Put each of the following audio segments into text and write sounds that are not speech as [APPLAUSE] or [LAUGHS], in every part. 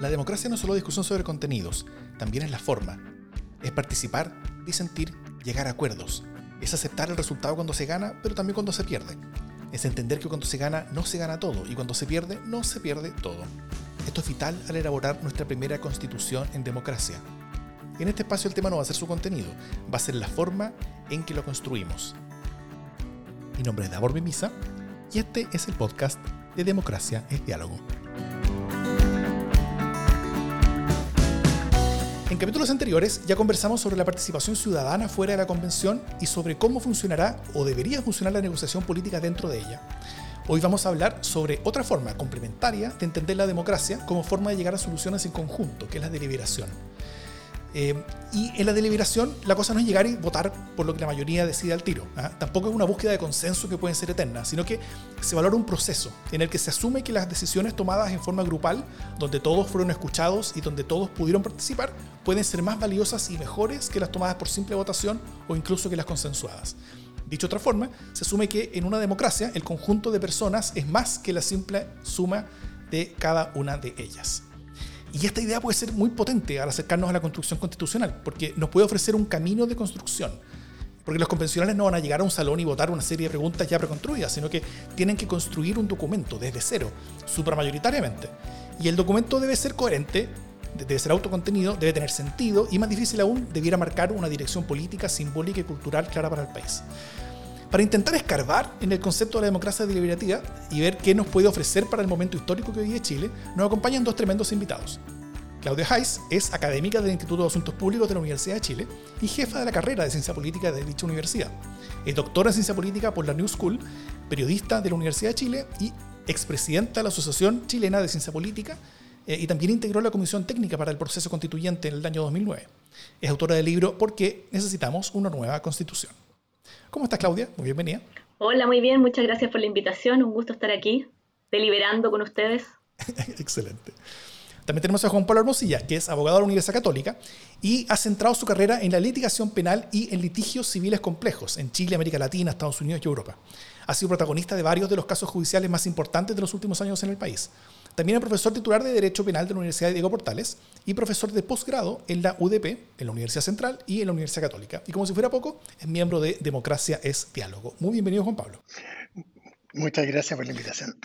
La democracia no es solo discusión sobre contenidos, también es la forma. Es participar, disentir, llegar a acuerdos. Es aceptar el resultado cuando se gana, pero también cuando se pierde. Es entender que cuando se gana no se gana todo y cuando se pierde no se pierde todo. Esto es vital al elaborar nuestra primera constitución en democracia. En este espacio el tema no va a ser su contenido, va a ser la forma en que lo construimos. Mi nombre es Davor Mimisa y este es el podcast de Democracia es Diálogo. En capítulos anteriores ya conversamos sobre la participación ciudadana fuera de la convención y sobre cómo funcionará o debería funcionar la negociación política dentro de ella. Hoy vamos a hablar sobre otra forma complementaria de entender la democracia como forma de llegar a soluciones en conjunto, que es la deliberación. Eh, y en la deliberación la cosa no es llegar y votar por lo que la mayoría decide al tiro. ¿ah? Tampoco es una búsqueda de consenso que puede ser eterna, sino que se valora un proceso en el que se asume que las decisiones tomadas en forma grupal, donde todos fueron escuchados y donde todos pudieron participar, pueden ser más valiosas y mejores que las tomadas por simple votación o incluso que las consensuadas. Dicho de otra forma, se asume que en una democracia el conjunto de personas es más que la simple suma de cada una de ellas. Y esta idea puede ser muy potente al acercarnos a la construcción constitucional, porque nos puede ofrecer un camino de construcción. Porque los convencionales no van a llegar a un salón y votar una serie de preguntas ya preconstruidas, sino que tienen que construir un documento desde cero, supramayoritariamente. Y el documento debe ser coherente, debe ser autocontenido, debe tener sentido y, más difícil aún, debiera marcar una dirección política, simbólica y cultural clara para el país. Para intentar escarbar en el concepto de la democracia deliberativa y ver qué nos puede ofrecer para el momento histórico que vive Chile, nos acompañan dos tremendos invitados. Claudia Heiss es académica del Instituto de Asuntos Públicos de la Universidad de Chile y jefa de la carrera de Ciencia Política de dicha universidad. Es doctora en Ciencia Política por la New School, periodista de la Universidad de Chile y expresidenta de la Asociación Chilena de Ciencia Política eh, y también integró la Comisión Técnica para el Proceso Constituyente en el año 2009. Es autora del libro ¿Por qué necesitamos una nueva constitución? ¿Cómo estás, Claudia? Muy bienvenida. Hola, muy bien. Muchas gracias por la invitación. Un gusto estar aquí, deliberando con ustedes. [LAUGHS] Excelente. También tenemos a Juan Pablo Hermosilla, que es abogado de la Universidad Católica y ha centrado su carrera en la litigación penal y en litigios civiles complejos en Chile, América Latina, Estados Unidos y Europa. Ha sido protagonista de varios de los casos judiciales más importantes de los últimos años en el país. También es profesor titular de Derecho Penal de la Universidad de Diego Portales y profesor de posgrado en la UDP, en la Universidad Central y en la Universidad Católica. Y como si fuera poco, es miembro de Democracia es Diálogo. Muy bienvenido, Juan Pablo. Muchas gracias por la invitación.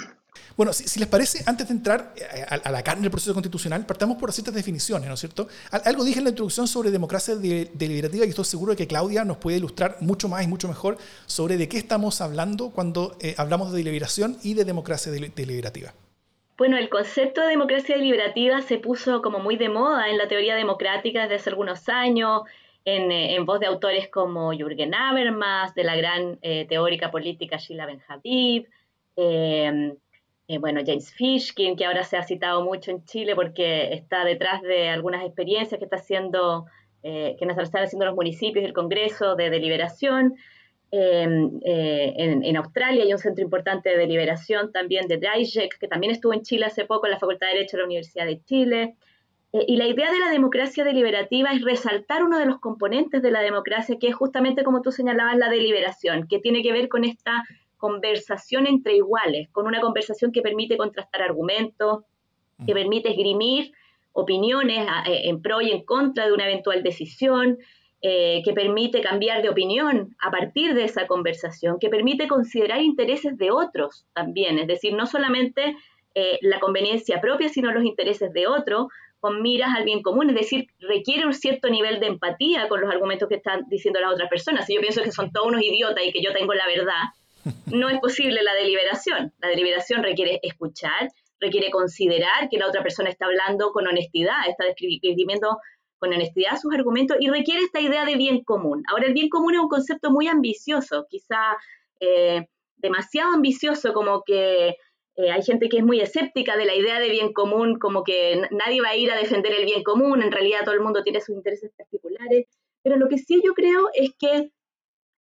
Bueno, si, les parece, antes de entrar eh, a, la carne del proceso constitucional, partamos por ciertas definiciones, ¿no es cierto? Algo dije en la introducción sobre democracia deliberativa y estoy seguro de que Claudia nos puede ilustrar mucho más y mucho mejor sobre de qué estamos hablando cuando eh, hablamos de deliberación y de democracia deliberativa. Bueno, el concepto de democracia deliberativa se puso como muy de moda en la teoría democrática desde hace algunos años, en, eh, voz de autores como Jürgen Habermas, de la gran eh, teórica política Sheila Ben-Habib, em, eh, bueno, James Fishkin, que ahora se ha citado mucho en Chile porque está detrás de algunas experiencias que está haciendo, que nos están haciendo los municipios y el Congreso de deliberación. Em, eh, en, Australia hay un centro importante de deliberación también de Dijek, que también estuvo en Chile hace poco en la Facultad de Derecho de la Universidad de Chile. Eh, y la idea de la democracia deliberativa es resaltar uno de los componentes de la democracia, que es justamente como tú señalabas, la deliberación, que tiene que ver con esta conversación entre iguales, con una conversación que permite contrastar argumentos, que mm. permite esgrimir opiniones eh, en pro y en contra de una eventual decisión, eh, que permite cambiar de opinión a partir de esa conversación, que permite considerar intereses de otros también, es decir, no solamente eh, la conveniencia propia, sino los intereses de otros, con miras al bien común, es decir, requiere un cierto nivel de empatía con los argumentos que están diciendo las otras personas. Si yo pienso que son todos unos idiotas y que yo tengo la verdad, no es posible la deliberación. La deliberación requiere escuchar, requiere considerar que la otra persona está hablando con honestidad, está describiendo con honestidad sus argumentos y requiere esta idea de bien común. Ahora, el bien común es un concepto muy ambicioso, quizá eh, demasiado ambicioso, como que eh, hay gente que es muy escéptica de la idea de bien común, como que nadie va a ir a defender el bien común, en realidad todo el mundo tiene sus intereses particulares, pero lo que sí yo creo es que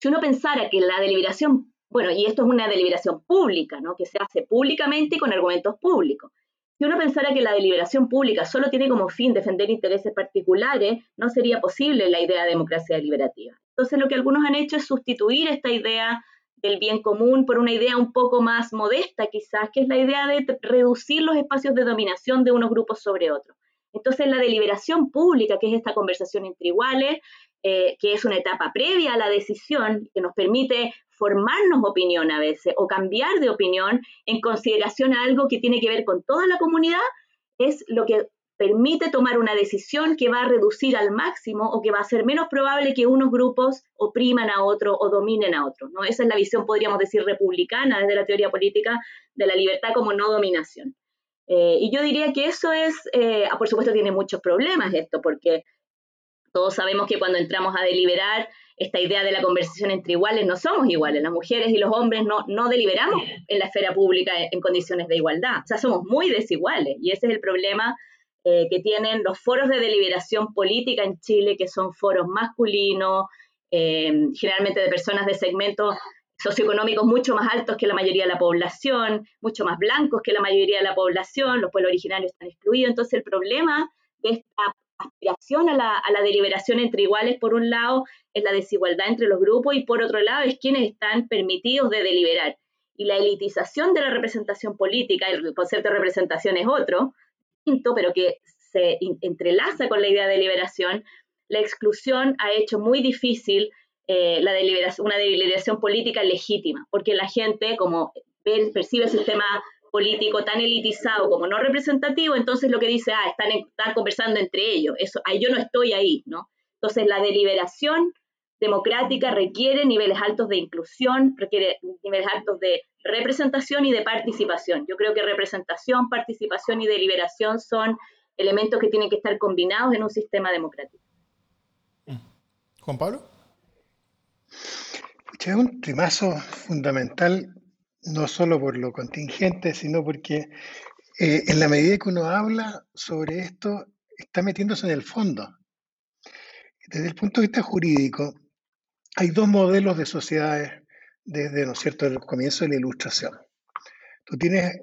si uno pensara que la deliberación, bueno, y esto es una deliberación pública, ¿no? que se hace públicamente y con argumentos públicos, si uno pensara que la deliberación pública solo tiene como fin defender intereses particulares, no sería posible la idea de democracia deliberativa. Entonces, lo que algunos han hecho es sustituir esta idea del bien común por una idea un poco más modesta, quizás, que es la idea de reducir los espacios de dominación de unos grupos sobre otros. Entonces la deliberación pública, que es esta conversación entre iguales, eh, que es una etapa previa a la decisión, que nos permite formarnos opinión a veces o cambiar de opinión en consideración a algo que tiene que ver con toda la comunidad, es lo que permite tomar una decisión que va a reducir al máximo o que va a ser menos probable que unos grupos opriman a otros o dominen a otros. ¿no? Esa es la visión, podríamos decir, republicana desde la teoría política de la libertad como no dominación. Eh, y yo diría que eso es, eh, por supuesto tiene muchos problemas esto, porque todos sabemos que cuando entramos a deliberar, esta idea de la conversación entre iguales, no somos iguales, las mujeres y los hombres no, no deliberamos en la esfera pública en condiciones de igualdad, o sea, somos muy desiguales y ese es el problema eh, que tienen los foros de deliberación política en Chile, que son foros masculinos, eh, generalmente de personas de segmentos socioeconómicos mucho más altos que la mayoría de la población, mucho más blancos que la mayoría de la población, los pueblos originarios están excluidos. Entonces el problema de esta aspiración a la, a la, deliberación entre iguales, por un lado, es la desigualdad entre los grupos y por otro lado es quienes están permitidos de deliberar. Y la elitización de la representación política, el concepto de representación es otro, pero que se entrelaza con la idea de deliberación, la exclusión ha hecho muy difícil eh, la deliberación, una deliberación política legítima, porque la gente, como percibe el sistema político tan elitizado como no representativo, entonces lo que dice, ah, están, están conversando entre ellos, eso, ahí yo no estoy ahí, ¿no? Entonces la deliberación democrática requiere niveles altos de inclusión, requiere niveles altos de representación y de participación. Yo creo que representación, participación y deliberación son elementos que tienen que estar combinados en un sistema democrático. Juan Pablo. Es un trimazo fundamental no solo por lo contingente, sino porque eh, en la medida que uno habla sobre esto, está metiéndose en el fondo. Desde el punto de vista jurídico, hay dos modelos de sociedades desde, ¿no es cierto?, el comienzo de la ilustración. Tú tienes,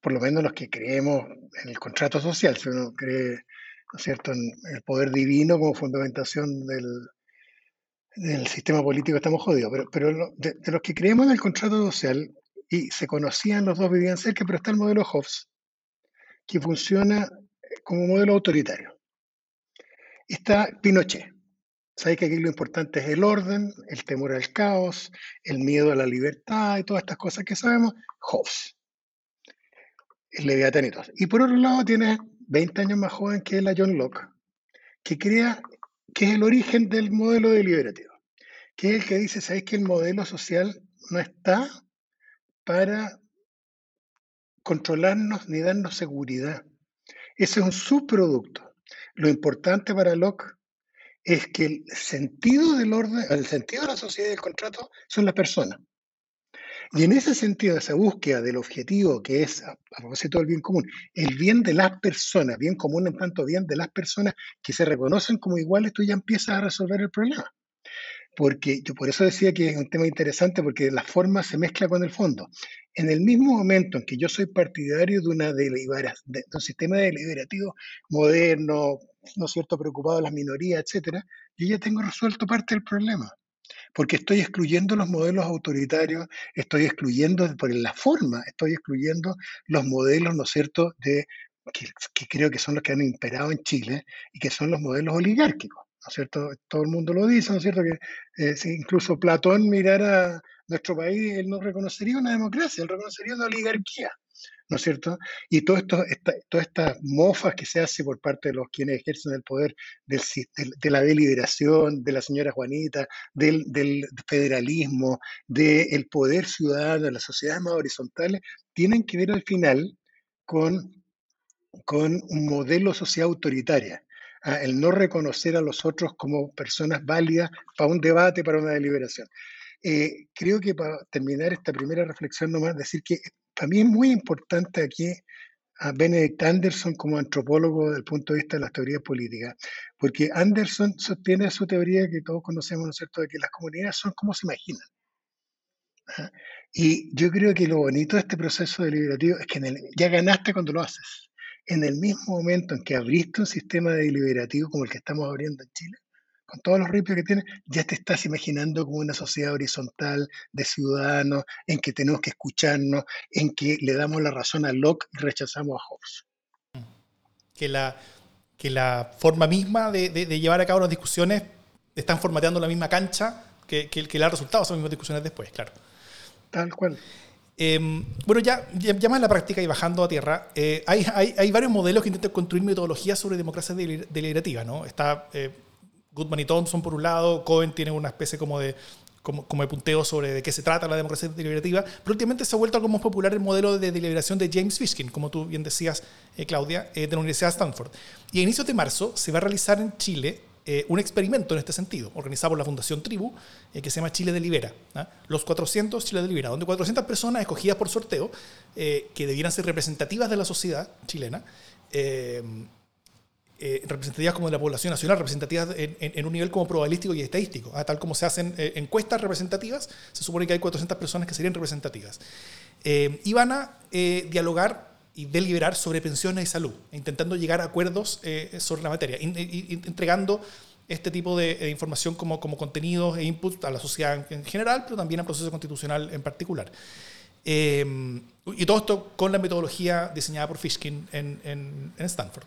por lo menos los que creemos en el contrato social, si uno cree, ¿no es cierto?, en el poder divino como fundamentación del, del sistema político estamos jodidos, pero, pero de, los que creemos en el contrato social y se conocían, los dos vivían cerca, pero está el modelo Hobbes, que funciona como modelo autoritario. Está Pinochet. Sabéis que aquí lo importante es el orden, el temor al caos, el miedo a la libertad y todas estas cosas que sabemos. Hobbes. El leviatán y por otro lado, tiene 20 años más joven que la John Locke, que crea que es el origen del modelo deliberativo, que es el que dice, ¿sabéis que el modelo social no está para controlarnos ni darnos seguridad? Ese es un subproducto. Lo importante para Locke es que el sentido del orden, el sentido de la sociedad y del contrato son las personas. Y en ese sentido, esa búsqueda del objetivo que es, a, propósito del bien común, el bien de las personas, bien común en tanto bien de las personas que se reconocen como iguales, tú ya empiezas a resolver el problema. Porque yo por eso decía que es un tema interesante, porque la forma se mezcla con el fondo. En el mismo momento en que yo soy partidario de, una de, de un sistema deliberativo moderno, ¿no es cierto?, preocupado de las minorías, etcétera, yo ya tengo resuelto parte del problema porque estoy excluyendo los modelos autoritarios, estoy excluyendo por la forma, estoy excluyendo los modelos, ¿no es cierto?, de, que, creo que son los que han imperado en Chile y que son los modelos oligárquicos, ¿no es cierto? Todo el mundo lo dice, ¿no es cierto?, que eh, incluso Platón mirara nuestro país, él no reconocería una democracia, él reconocería una oligarquía. ¿No es cierto? Y todo esto, todas estas mofas que se hace por parte de los quienes ejercen el poder de la deliberación, de la señora Juanita, del, federalismo, del poder ciudadano, de las sociedades más horizontales, tienen que ver al final con, con un modelo social autoritaria. ¿ah? el no reconocer a los otros como personas válidas para un debate, para una deliberación. Eh, creo que para terminar esta primera reflexión nomás, decir que también es muy importante aquí a Benedict Anderson como antropólogo desde el punto de vista de las teorías políticas, porque Anderson sostiene su teoría que todos conocemos, ¿no es cierto?, de que las comunidades son como se imaginan. ¿ah? Y yo creo que lo bonito de este proceso deliberativo es que ya ganaste cuando lo haces. En el mismo momento en que abriste un sistema deliberativo como el que estamos abriendo en Chile, con todos los ripios que tiene, ya te estás imaginando como una sociedad horizontal de ciudadanos, en que tenemos que escucharnos, en que le damos la razón a Locke y rechazamos a Hobbes. que la, que la forma misma de, de, llevar a cabo las discusiones están formateando la misma cancha que, que, que le ha resultado esas mismas discusiones después, claro. Tal cual. Em, bueno, ya, ya, más en la práctica y bajando a tierra, eh, hay, hay, hay, varios modelos que intentan construir metodologías sobre democracia deliberativa, ¿no? Está eh, Goodman y Thompson por un lado, Cohen tiene una especie como de, como, como, de punteo sobre de qué se trata la democracia deliberativa, pero últimamente se ha vuelto algo más popular el modelo de deliberación de James Fishkin, como tú bien decías, eh, Claudia, de la Universidad de Stanford. Y a inicios de marzo se va a realizar en Chile eh, un experimento en este sentido, organizado por la Fundación Tribu, eh, que se llama Chile Delibera. ¿ah? Los 400 Chile Delibera, donde 400 personas escogidas por sorteo, eh, que debieran ser representativas de la sociedad chilena, representativas como de la población nacional, representativas en, un nivel como probabilístico y estadístico. ¿ah? Tal como se hacen encuestas representativas, se supone que hay 400 personas que serían representativas. y van a dialogar y deliberar sobre pensiones y salud, intentando llegar a acuerdos eh, sobre la materia, entregando este tipo de, información como, como contenidos e input a la sociedad en, general, pero también al proceso constitucional en particular. Eh, y todo esto con la metodología diseñada por Fishkin en, en, en Stanford.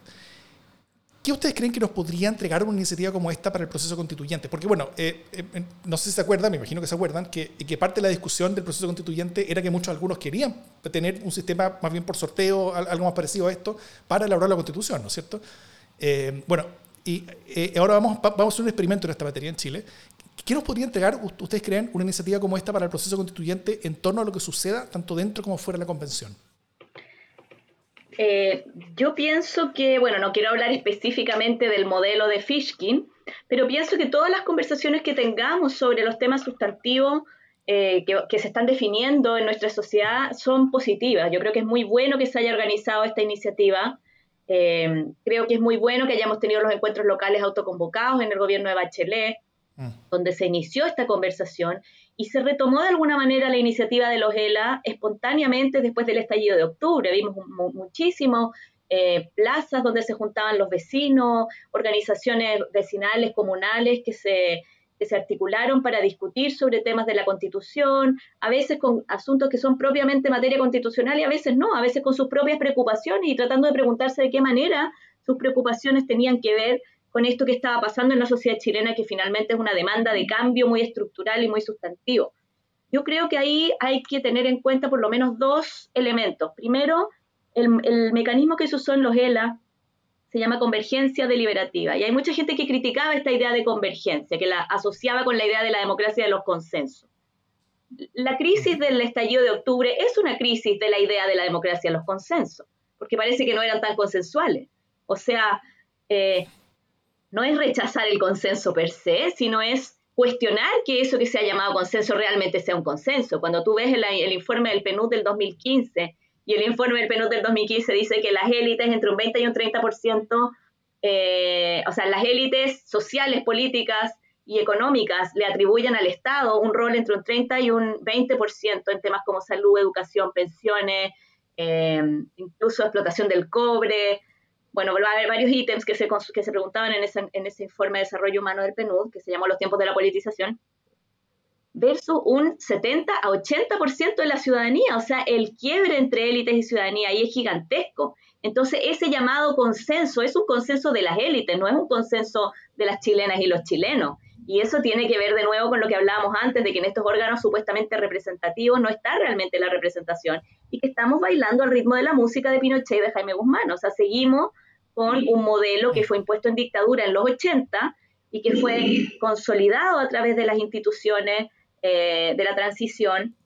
¿Qué ustedes creen que nos podría entregar una iniciativa como esta para el proceso constituyente? Porque, bueno, eh, eh, no sé si se acuerdan, me imagino que se acuerdan, que, que, parte de la discusión del proceso constituyente era que muchos algunos querían tener un sistema más bien por sorteo, algo más parecido a esto, para elaborar la constitución, ¿no es cierto? Eh, bueno, y ahora vamos, vamos a hacer un experimento en esta materia en Chile. ¿Qué nos podría entregar, ustedes creen, una iniciativa como esta para el proceso constituyente en torno a lo que suceda tanto dentro como fuera de la convención? Eh, yo pienso que, bueno, no quiero hablar específicamente del modelo de Fishkin, pero pienso que todas las conversaciones que tengamos sobre los temas sustantivos eh, que, se están definiendo en nuestra sociedad son positivas. Yo creo que es muy bueno que se haya organizado esta iniciativa. Eh, creo que es muy bueno que hayamos tenido los encuentros locales autoconvocados en el gobierno de Bachelet, mm. donde se inició esta conversación y se retomó de alguna manera la iniciativa de los ELA espontáneamente después del estallido de octubre. Vimos muchísimas eh, plazas donde se juntaban los vecinos, organizaciones vecinales, comunales que se, que se articularon para discutir sobre temas de la constitución, a veces con asuntos que son propiamente materia constitucional y a veces no, a veces con sus propias preocupaciones y tratando de preguntarse de qué manera sus preocupaciones tenían que ver con esto que estaba pasando en la sociedad chilena, que finalmente es una demanda de cambio muy estructural y muy sustantivo. Yo creo que ahí hay que tener en cuenta por lo menos dos elementos. Primero, el, mecanismo que se usó en los ELA se llama convergencia deliberativa. Y hay mucha gente que criticaba esta idea de convergencia, que la asociaba con la idea de la democracia de los consensos. La crisis del estallido de octubre es una crisis de la idea de la democracia de los consensos, porque parece que no eran tan consensuales. O sea, eh, no es rechazar el consenso per se, sino es cuestionar que eso que se ha llamado consenso realmente sea un consenso. Cuando tú ves el, informe del PNUD del 2015 y el informe del PNUD del 2015 dice que las élites entre un 20 y un 30%, eh, o sea, las élites sociales, políticas y económicas le atribuyen al Estado un rol entre un 30 y un 20% en temas como salud, educación, pensiones, eh, incluso explotación del cobre, bueno, va a haber varios ítems que se, que se preguntaban en, en ese informe de desarrollo humano del PNUD, que se llamó Los tiempos de la politización, versus un 70 a 80% de la ciudadanía. O sea, el quiebre entre élites y ciudadanía ahí es gigantesco. Entonces, ese llamado consenso es un consenso de las élites, no es un consenso de las chilenas y los chilenos. Y eso tiene que ver de nuevo con lo que hablábamos antes, de que en estos órganos supuestamente representativos no está realmente la representación y que estamos bailando al ritmo de la música de Pinochet y de Jaime Guzmán. O sea, seguimos con un modelo que fue impuesto en dictadura en los 80 y que fue consolidado a través de las instituciones eh, de la transición.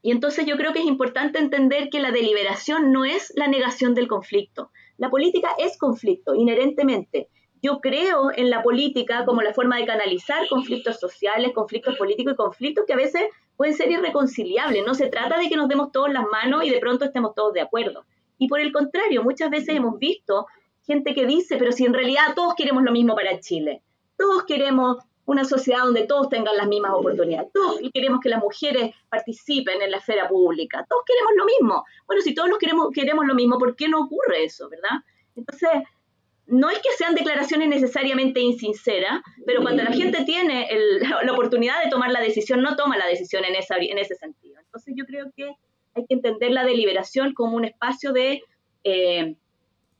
Y entonces yo creo que es importante entender que la deliberación no es la negación del conflicto. La política es conflicto, inherentemente. Yo creo en la política como la forma de canalizar conflictos sociales, conflictos políticos y conflictos que a veces pueden ser irreconciliables. No se trata de que nos demos todos las manos y de pronto estemos todos de acuerdo. Y por el contrario, muchas veces hemos visto gente que dice, pero si en realidad todos queremos lo mismo para Chile, todos queremos una sociedad donde todos tengan las mismas oportunidades, todos queremos que las mujeres participen en la esfera pública, todos queremos lo mismo. Bueno, si todos los queremos, queremos lo mismo, ¿por qué no ocurre eso, verdad? Entonces, no es que sean declaraciones necesariamente insinceras, pero cuando la gente tiene la oportunidad de tomar la decisión, no toma la decisión en, ese sentido. Entonces yo creo que hay que entender la deliberación como un espacio de eh,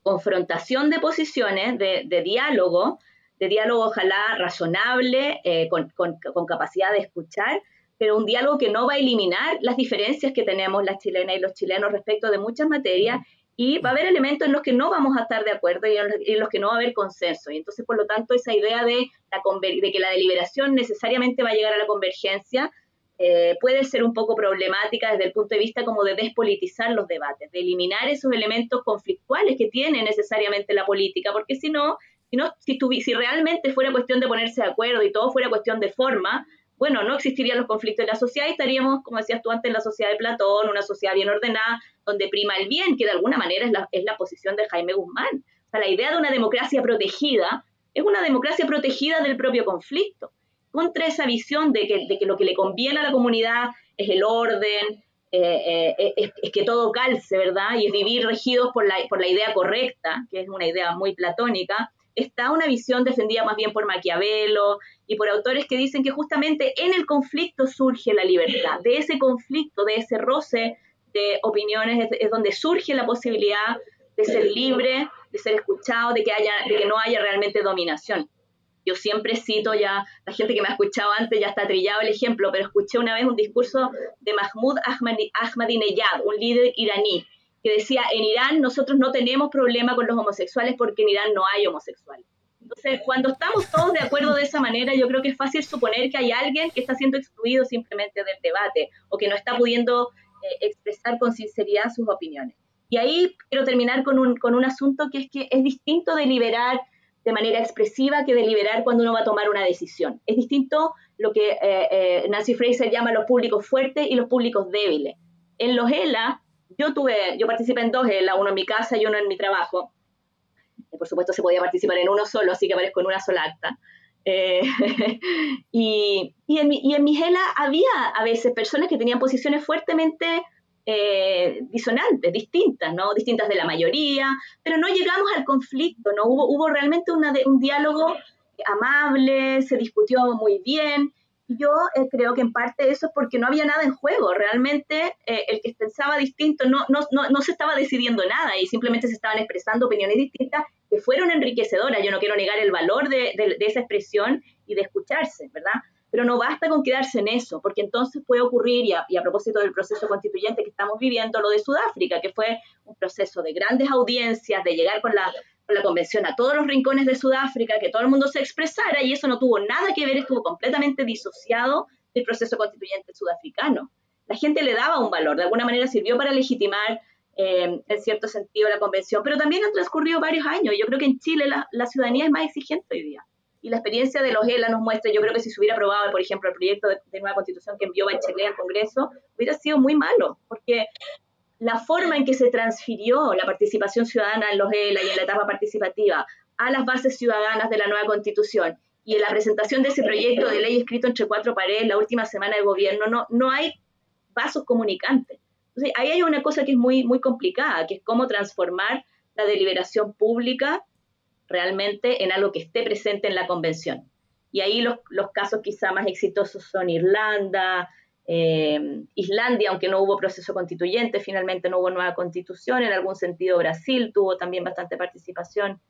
confrontación de posiciones, de, diálogo, de diálogo ojalá razonable, eh, con, con, capacidad de escuchar, pero un diálogo que no va a eliminar las diferencias que tenemos las chilenas y los chilenos respecto de muchas materias y va a haber elementos en los que no vamos a estar de acuerdo y en los que no va a haber consenso. Y entonces, por lo tanto, esa idea de, la, de que la deliberación necesariamente va a llegar a la convergencia eh, puede ser un poco problemática desde el punto de vista como de despolitizar los debates, de eliminar esos elementos conflictuales que tiene necesariamente la política, porque si no, si, no, si, si realmente fuera cuestión de ponerse de acuerdo y todo fuera cuestión de forma, bueno, no existirían los conflictos en la sociedad y estaríamos, como decías tú antes, en la sociedad de Platón, una sociedad bien ordenada, donde prima el bien, que de alguna manera es la, es la posición de Jaime Guzmán. O sea, la idea de una democracia protegida es una democracia protegida del propio conflicto contra esa visión de que, de que lo que le conviene a la comunidad es el orden, eh, eh, es, que todo calce, ¿verdad? Y es vivir regidos por la, por la idea correcta, que es una idea muy platónica, está una visión defendida más bien por Maquiavelo y por autores que dicen que justamente en el conflicto surge la libertad. De ese conflicto, de ese roce de opiniones es, donde surge la posibilidad de ser libre, de ser escuchado, de que, haya, de que no haya realmente dominación. Yo siempre cito ya, la gente que me ha escuchado antes ya está trillado el ejemplo, pero escuché una vez un discurso de Mahmoud Ahmadinejad, un líder iraní, que decía, en Irán nosotros no tenemos problema con los homosexuales porque en Irán no hay homosexuales. Entonces, cuando estamos todos de acuerdo de esa manera, yo creo que es fácil suponer que hay alguien que está siendo excluido simplemente del debate o que no está pudiendo eh, expresar con sinceridad sus opiniones. Y ahí quiero terminar con un, con un asunto que es que es distinto deliberar de manera expresiva que deliberar cuando uno va a tomar una decisión. Es distinto lo que eh, eh, Nancy Fraser llama los públicos fuertes y los públicos débiles. En los ELA, yo tuve, yo participé en dos ELA, uno en mi casa y uno en mi trabajo. Y por supuesto se podía participar en uno solo, así que aparezco en una sola acta. Eh, [LAUGHS] y, y, en y en mis ELA había a veces personas que tenían posiciones fuertemente eh, disonantes, distintas, ¿no? Distintas de la mayoría, pero no llegamos al conflicto, ¿no? Hubo, hubo realmente una un diálogo amable, se discutió muy bien. Y yo eh, creo que en parte eso es porque no había nada en juego. Realmente eh, el que pensaba distinto no, no, no, no, se estaba decidiendo nada y simplemente se estaban expresando opiniones distintas que fueron enriquecedoras. Yo no quiero negar el valor de, de, de esa expresión y de escucharse, ¿verdad? Pero no basta con quedarse en eso, porque entonces puede ocurrir, y a, propósito del proceso constituyente que estamos viviendo, lo de Sudáfrica, que fue un proceso de grandes audiencias, de llegar con la, la convención a todos los rincones de Sudáfrica, que todo el mundo se expresara, y eso no tuvo nada que ver, estuvo completamente disociado del proceso constituyente sudafricano. La gente le daba un valor, de alguna manera sirvió para legitimar eh, en cierto sentido la convención, pero también han transcurrido varios años. Yo creo que en Chile la, ciudadanía es más exigente hoy día y la experiencia de los ELA nos muestra, yo creo que si se hubiera aprobado, por ejemplo, el proyecto de, nueva constitución que envió Bachelet al Congreso, hubiera sido muy malo, porque la forma en que se transfirió la participación ciudadana en los ELA y en la etapa participativa a las bases ciudadanas de la nueva constitución y en la presentación de ese proyecto de ley escrito entre cuatro paredes la última semana de gobierno, no, no hay vasos comunicantes. Entonces, ahí hay una cosa que es muy, muy complicada, que es cómo transformar la deliberación pública realmente en algo que esté presente en la convención. Y ahí los, casos quizá más exitosos son Irlanda, eh, Islandia, aunque no hubo proceso constituyente, finalmente no hubo nueva constitución, en algún sentido Brasil tuvo también bastante participación.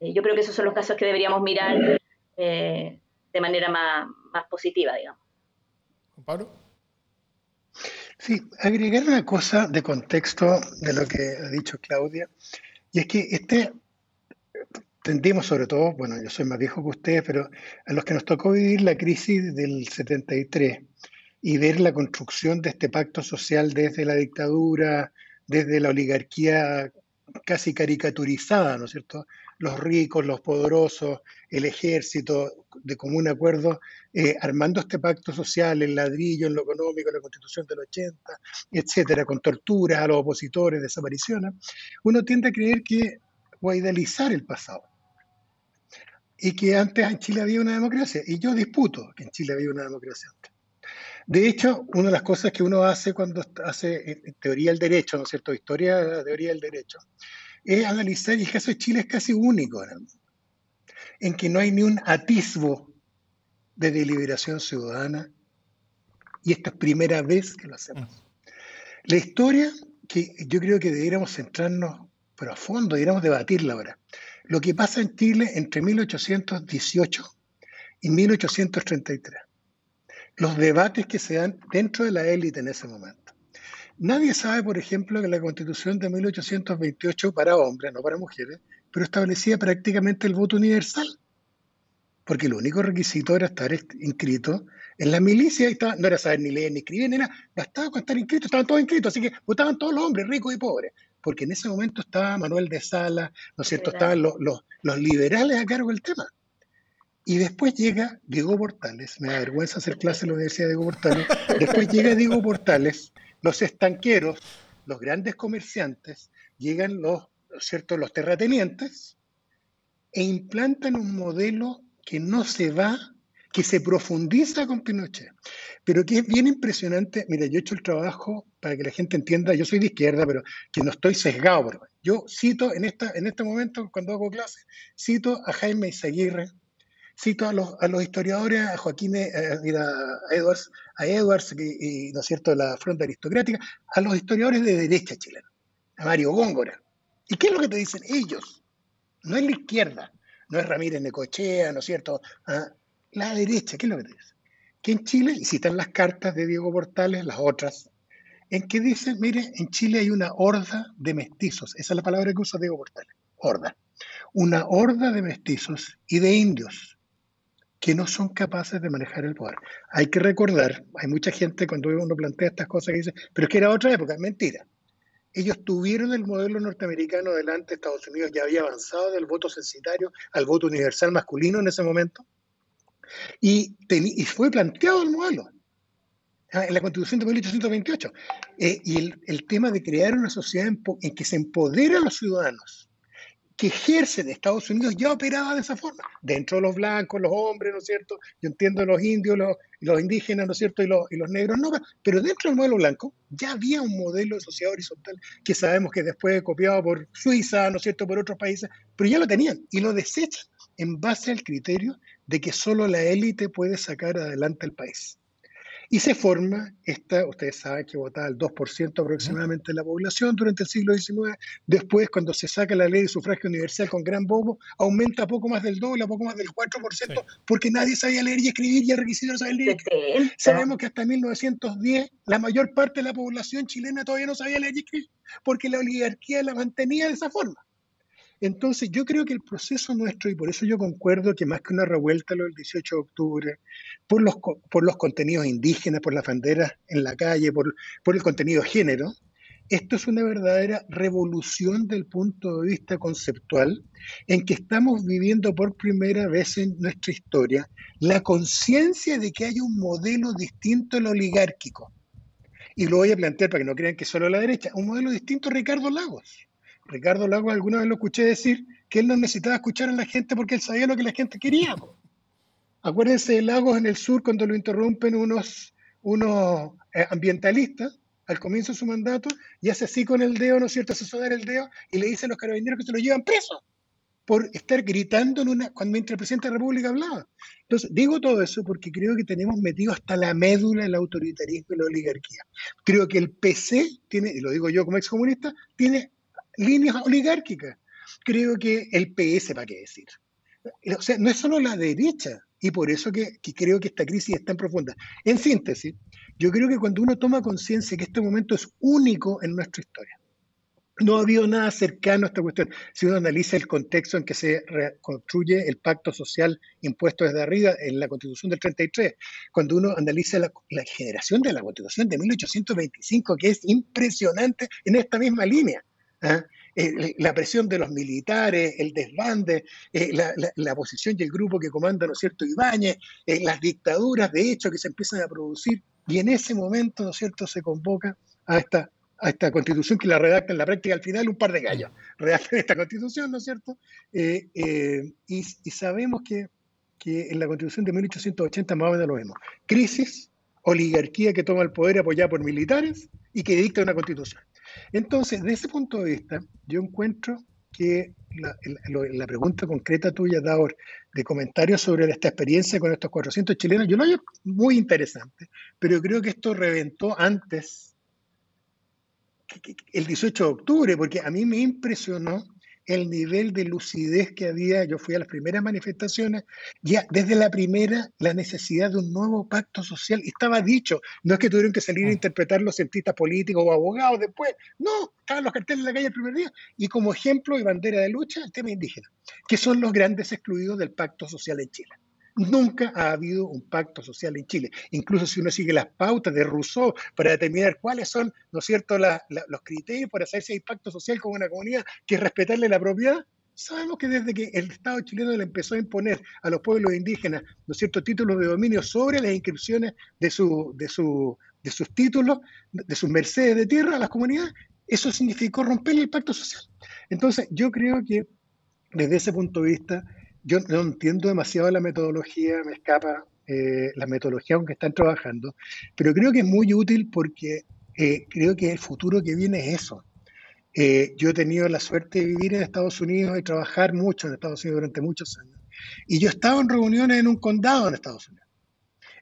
Eh, yo creo que esos son los casos que deberíamos mirar eh, de manera más, más positiva, digamos. Pablo. Sí, agregar una cosa de contexto de lo que ha dicho Claudia, y es que este tendimos sobre todo, bueno, yo soy más viejo que ustedes, pero a los que nos tocó vivir la crisis del 73 y ver la construcción de este pacto social desde la dictadura, desde la oligarquía casi caricaturizada, ¿no es cierto? Los ricos, los poderosos, el ejército, de común acuerdo, eh, armando este pacto social, el ladrillo, en lo económico, la constitución del 80, etcétera, con torturas a los opositores, desapariciones, uno tiende a creer que, o a idealizar el pasado y que antes en Chile había una democracia. Y yo disputo que en Chile había una democracia. De hecho, una de las cosas que uno hace cuando hace teoría del derecho, ¿no es cierto? Historia de la teoría del derecho, es analizar, y el caso de Chile es casi único en el mundo, en que no hay ni un atisbo de deliberación ciudadana, y esta es primera vez que lo hacemos. La historia que yo creo que deberíamos centrarnos pero a fondo, deberíamos debatirla ahora. Lo que pasa en Chile entre 1818 y 1833. Los debates que se dan dentro de la élite en ese momento. Nadie sabe, por ejemplo, que la constitución de 1828 para hombres, no para mujeres, pero establecía prácticamente el voto universal. Porque el único requisito era estar inscrito en la milicia, y no era saber ni leer ni escribir, ni nada, bastaba con estar inscrito, estaban todos inscritos, así que votaban todos los hombres, ricos y pobres porque en ese momento estaba Manuel de Sala, ¿no es cierto? Estaban los, los, liberales a cargo del tema. Y después llega Diego Portales, me da vergüenza hacer clase en la Universidad de Diego Portales, después llega Diego Portales, los estanqueros, los grandes comerciantes, llegan los, cierto? los terratenientes e implantan un modelo que no se va que se profundiza con Pinochet, pero que es bien impresionante. Mira, yo he hecho el trabajo para que la gente entienda, yo soy de izquierda, pero que no estoy sesgado. Yo cito en, esta, en este momento, cuando hago clases, cito a Jaime Izaguirre, cito a los, a los historiadores, a Joaquín, eh, a, Edwards, a Edwards y, ¿no es cierto?, la fronda aristocrática, a los historiadores de derecha chilena, a Mario Góngora. ¿Y qué es lo que te dicen ellos? No es la izquierda, no es Ramírez Necochea, ¿no es cierto? ¿Ah? la derecha, ¿qué es lo que te dice? Que en Chile, y citan las cartas de Diego Portales, las otras, en que dicen, mire, en Chile hay una horda de mestizos, esa es la palabra que usa Diego Portales, horda, una horda de mestizos y de indios que no son capaces de manejar el poder. Hay que recordar, hay mucha gente cuando uno plantea estas cosas que dice, pero es que era otra época, mentira. Ellos tuvieron el modelo norteamericano delante, Estados Unidos ya había avanzado del voto censitario al voto universal masculino en ese momento, y, fue planteado el modelo en la Constitución de 1828. Eh, y el, tema de crear una sociedad en, que se empodera a los ciudadanos, que ejercen Estados Unidos, ya operaba de esa forma. Dentro de los blancos, los hombres, ¿no es cierto? Yo entiendo los indios, los, los indígenas, ¿no es cierto? Y los, y los, negros, no, pero dentro del modelo blanco ya había un modelo de sociedad horizontal que sabemos que después copiado por Suiza, ¿no es cierto?, por otros países, pero ya lo tenían y lo desechan en base al criterio de que solo la élite puede sacar adelante el país. Y se forma esta, ustedes saben que votaba el 2% aproximadamente de la población durante el siglo XIX. Después, cuando se saca la ley de sufragio universal con gran bobo, aumenta poco más del doble, poco más del 4%, porque nadie sabía leer y escribir y el requisito no sabía leer. Sabemos que hasta 1910 la mayor parte de la población chilena todavía no sabía leer y escribir, porque la oligarquía la mantenía de esa forma. Entonces, yo creo que el proceso nuestro, y por eso yo concuerdo que más que una revuelta lo del 18 de octubre, por los, por los contenidos indígenas, por las banderas en la calle, por, por el contenido género, esto es una verdadera revolución del punto de vista conceptual en que estamos viviendo por primera vez en nuestra historia la conciencia de que hay un modelo distinto al oligárquico. Y lo voy a plantear para que no crean que solo la derecha, un modelo distinto a Ricardo Lagos. Ricardo Lagos alguna vez lo escuché decir que él no necesitaba escuchar a la gente porque él sabía lo que la gente quería. Acuérdense de Lagos en el sur cuando lo interrumpen unos, unos eh, ambientalistas al comienzo de su mandato y hace así con el dedo, ¿no es cierto? Hace sonar el dedo y le dicen a los carabineros que se lo llevan preso por estar gritando en una, cuando mientras el presidente de la República hablaba. Entonces, digo todo eso porque creo que tenemos metido hasta la médula el autoritarismo y la oligarquía. Creo que el PC tiene, y lo digo yo como excomunista, tiene líneas oligárquicas. Creo que el PS, ¿para qué decir? O sea, no es solo la derecha, y por eso que, creo que esta crisis es tan profunda. En síntesis, yo creo que cuando uno toma conciencia que este momento es único en nuestra historia, no ha habido nada cercano a esta cuestión. Si uno analiza el contexto en que se construye el pacto social impuesto desde arriba en la Constitución del 33, cuando uno analiza la, generación de la Constitución de 1825, que es impresionante en esta misma línea. ¿Ah? Eh, la presión de los militares, el desbande, eh, la, posición y el grupo que comanda, ¿no es cierto?, Ibáñez, eh, las dictaduras de hecho que se empiezan a producir, y en ese momento, ¿no es cierto?, se convoca a esta, a esta constitución que la redacta en la práctica al final un par de gallos, redactan esta constitución, ¿no es cierto?, y, sabemos que, que en la constitución de 1880 más o menos lo vemos. Crisis, oligarquía que toma el poder apoyada por militares y que dicta una constitución. Entonces, desde ese punto de vista, yo encuentro que la, pregunta concreta tuya, Daor, de comentarios sobre esta experiencia con estos 400 chilenos, yo lo veo muy interesante, pero creo que esto reventó antes el 18 de octubre, porque a mí me impresionó el nivel de lucidez que había. Yo fui a las primeras manifestaciones, ya desde la primera, la necesidad de un nuevo pacto social. Estaba dicho, no es que tuvieron que salir a mm. interpretar los cientistas políticos o abogados después, no, estaban los carteles en la calle el primer día. Y como ejemplo y bandera de lucha, el tema indígena, que son los grandes excluidos del pacto social en Chile. Nunca ha habido un pacto social en Chile. Incluso si uno sigue las pautas de Rousseau para determinar cuáles son, ¿no es cierto?, los criterios para saber si hay pacto social con una comunidad, que es respetarle la propiedad. Sabemos que desde que el Estado chileno le empezó a imponer a los pueblos indígenas, ¿no es cierto?, títulos de dominio sobre las inscripciones de, su, de, su, de sus títulos, de sus mercedes de tierra a las comunidades, eso significó romper el pacto social. Entonces, yo creo que desde ese punto de vista, yo no entiendo demasiado la metodología, me escapa eh, la metodología aunque están trabajando, pero creo que es muy útil porque eh, creo que el futuro que viene es eso. Eh, yo he tenido la suerte de vivir en Estados Unidos y trabajar mucho en Estados Unidos durante muchos años. Y yo estaba en reuniones en un condado en Estados Unidos,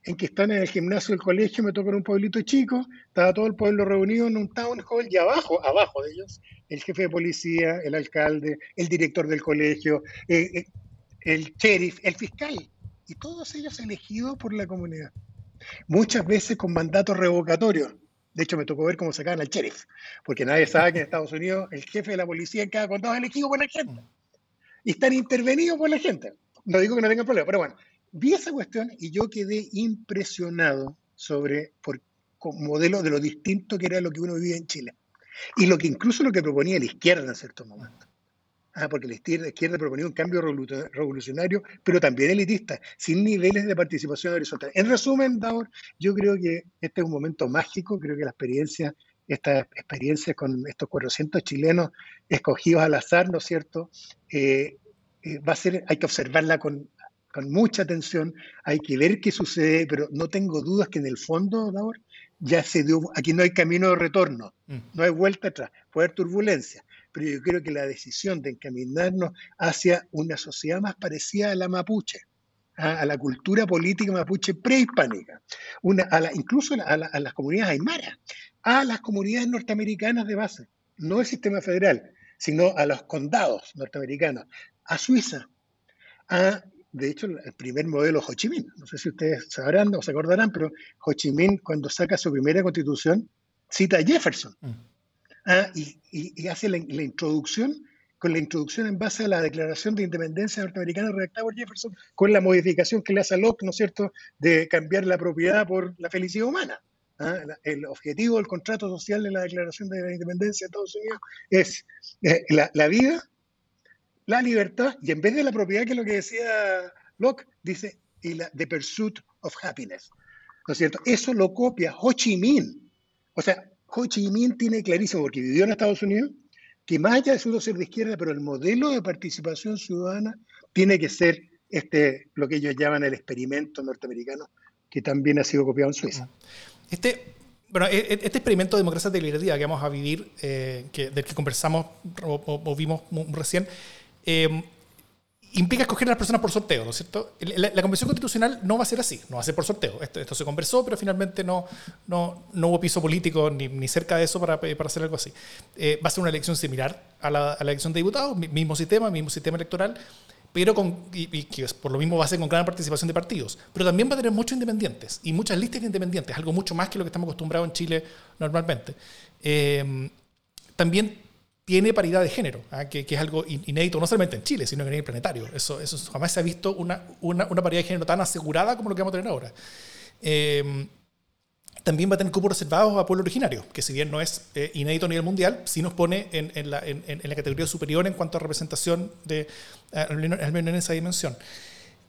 en que están en el gimnasio del colegio, me tocó en un pueblito chico, estaba todo el pueblo reunido en un town hall y abajo, abajo de ellos, el jefe de policía, el alcalde, el director del colegio, el sheriff, el fiscal, y todos ellos elegidos por la comunidad. Muchas veces con mandatos revocatorios. De hecho, me tocó ver cómo sacaban al sheriff, porque nadie sabe que en Estados Unidos el jefe de la policía en cada condado es elegido por la gente. Y están intervenidos por la gente. No digo que no tengan problema, pero bueno, vi esa cuestión y yo quedé impresionado sobre por modelo de lo distinto que era lo que uno vivía en Chile. Y lo que incluso lo que proponía la izquierda en ciertos momentos. Ah, porque la izquierda, proponía un cambio revolucionario, pero también elitista, sin niveles de participación horizontal. En resumen, Daur, yo creo que este es un momento mágico, creo que la experiencia, esta experiencia con estos 400 chilenos escogidos al azar, ¿no es cierto? Eh, eh, va a ser, hay que observarla con, con mucha atención, hay que ver qué sucede, pero no tengo dudas que en el fondo, Daur, ya se dio, aquí no hay camino de retorno, mm. no hay vuelta atrás, puede haber turbulencia, pero yo creo que la decisión de encaminarnos hacia una sociedad más parecida a la mapuche, a, la cultura política mapuche prehispánica, incluso a, las comunidades aymaras, a las comunidades norteamericanas de base, no el sistema federal, sino a los condados norteamericanos, a Suiza, a de hecho, el primer modelo Ho Chi Minh. No sé si ustedes sabrán o se acordarán, pero Ho Chi Minh, cuando saca su primera constitución, cita a Jefferson. Ah, y, hace la, introducción, con la introducción en base a la Declaración de Independencia Norteamericana redactada por Jefferson, con la modificación que le hace a Locke, ¿no es cierto?, de cambiar la propiedad por la felicidad humana. Ah, el objetivo del contrato social de la Declaración de la Independencia de Estados Unidos es eh, la, vida, la libertad, y en vez de la propiedad, que es lo que decía Locke, dice y la the pursuit of happiness. ¿No es cierto? Eso lo copia Ho Chi Minh. O sea, Ho Chi Minh tiene clarísimo, porque vivió en Estados Unidos, que más allá de su ser de izquierda, pero el modelo de participación ciudadana tiene que ser este, lo que ellos llaman el experimento norteamericano, que también ha sido copiado en Suiza. Este, bueno, e, e, este experimento de democracia deliberativa que vamos a vivir, eh, del que conversamos o, vimos recién, eh, implica escoger a las personas por sorteo, ¿no es cierto? La, Convención Constitucional no va a ser así, no va a ser por sorteo. Esto, se conversó, pero finalmente no, no, no hubo piso político ni, ni, cerca de eso para, para hacer algo así. Eh, va a ser una elección similar a la, a la, elección de diputados, mismo sistema, mismo sistema electoral, pero con, y, que por lo mismo va a ser con gran participación de partidos. Pero también va a tener muchos independientes y muchas listas de independientes, algo mucho más que lo que estamos acostumbrados en Chile normalmente. Eh, también tiene paridad de género, ¿ah? que, es algo inédito no solamente en Chile, sino a nivel planetario. Eso, jamás se ha visto una, una, paridad de género tan asegurada como lo que vamos a tener ahora. Eh, también va a tener cupos reservados a pueblos originarios, que si bien no es eh, inédito a nivel mundial, sí nos pone en, en, la, en, en, categoría superior en cuanto a representación, de, al menos en esa dimensión.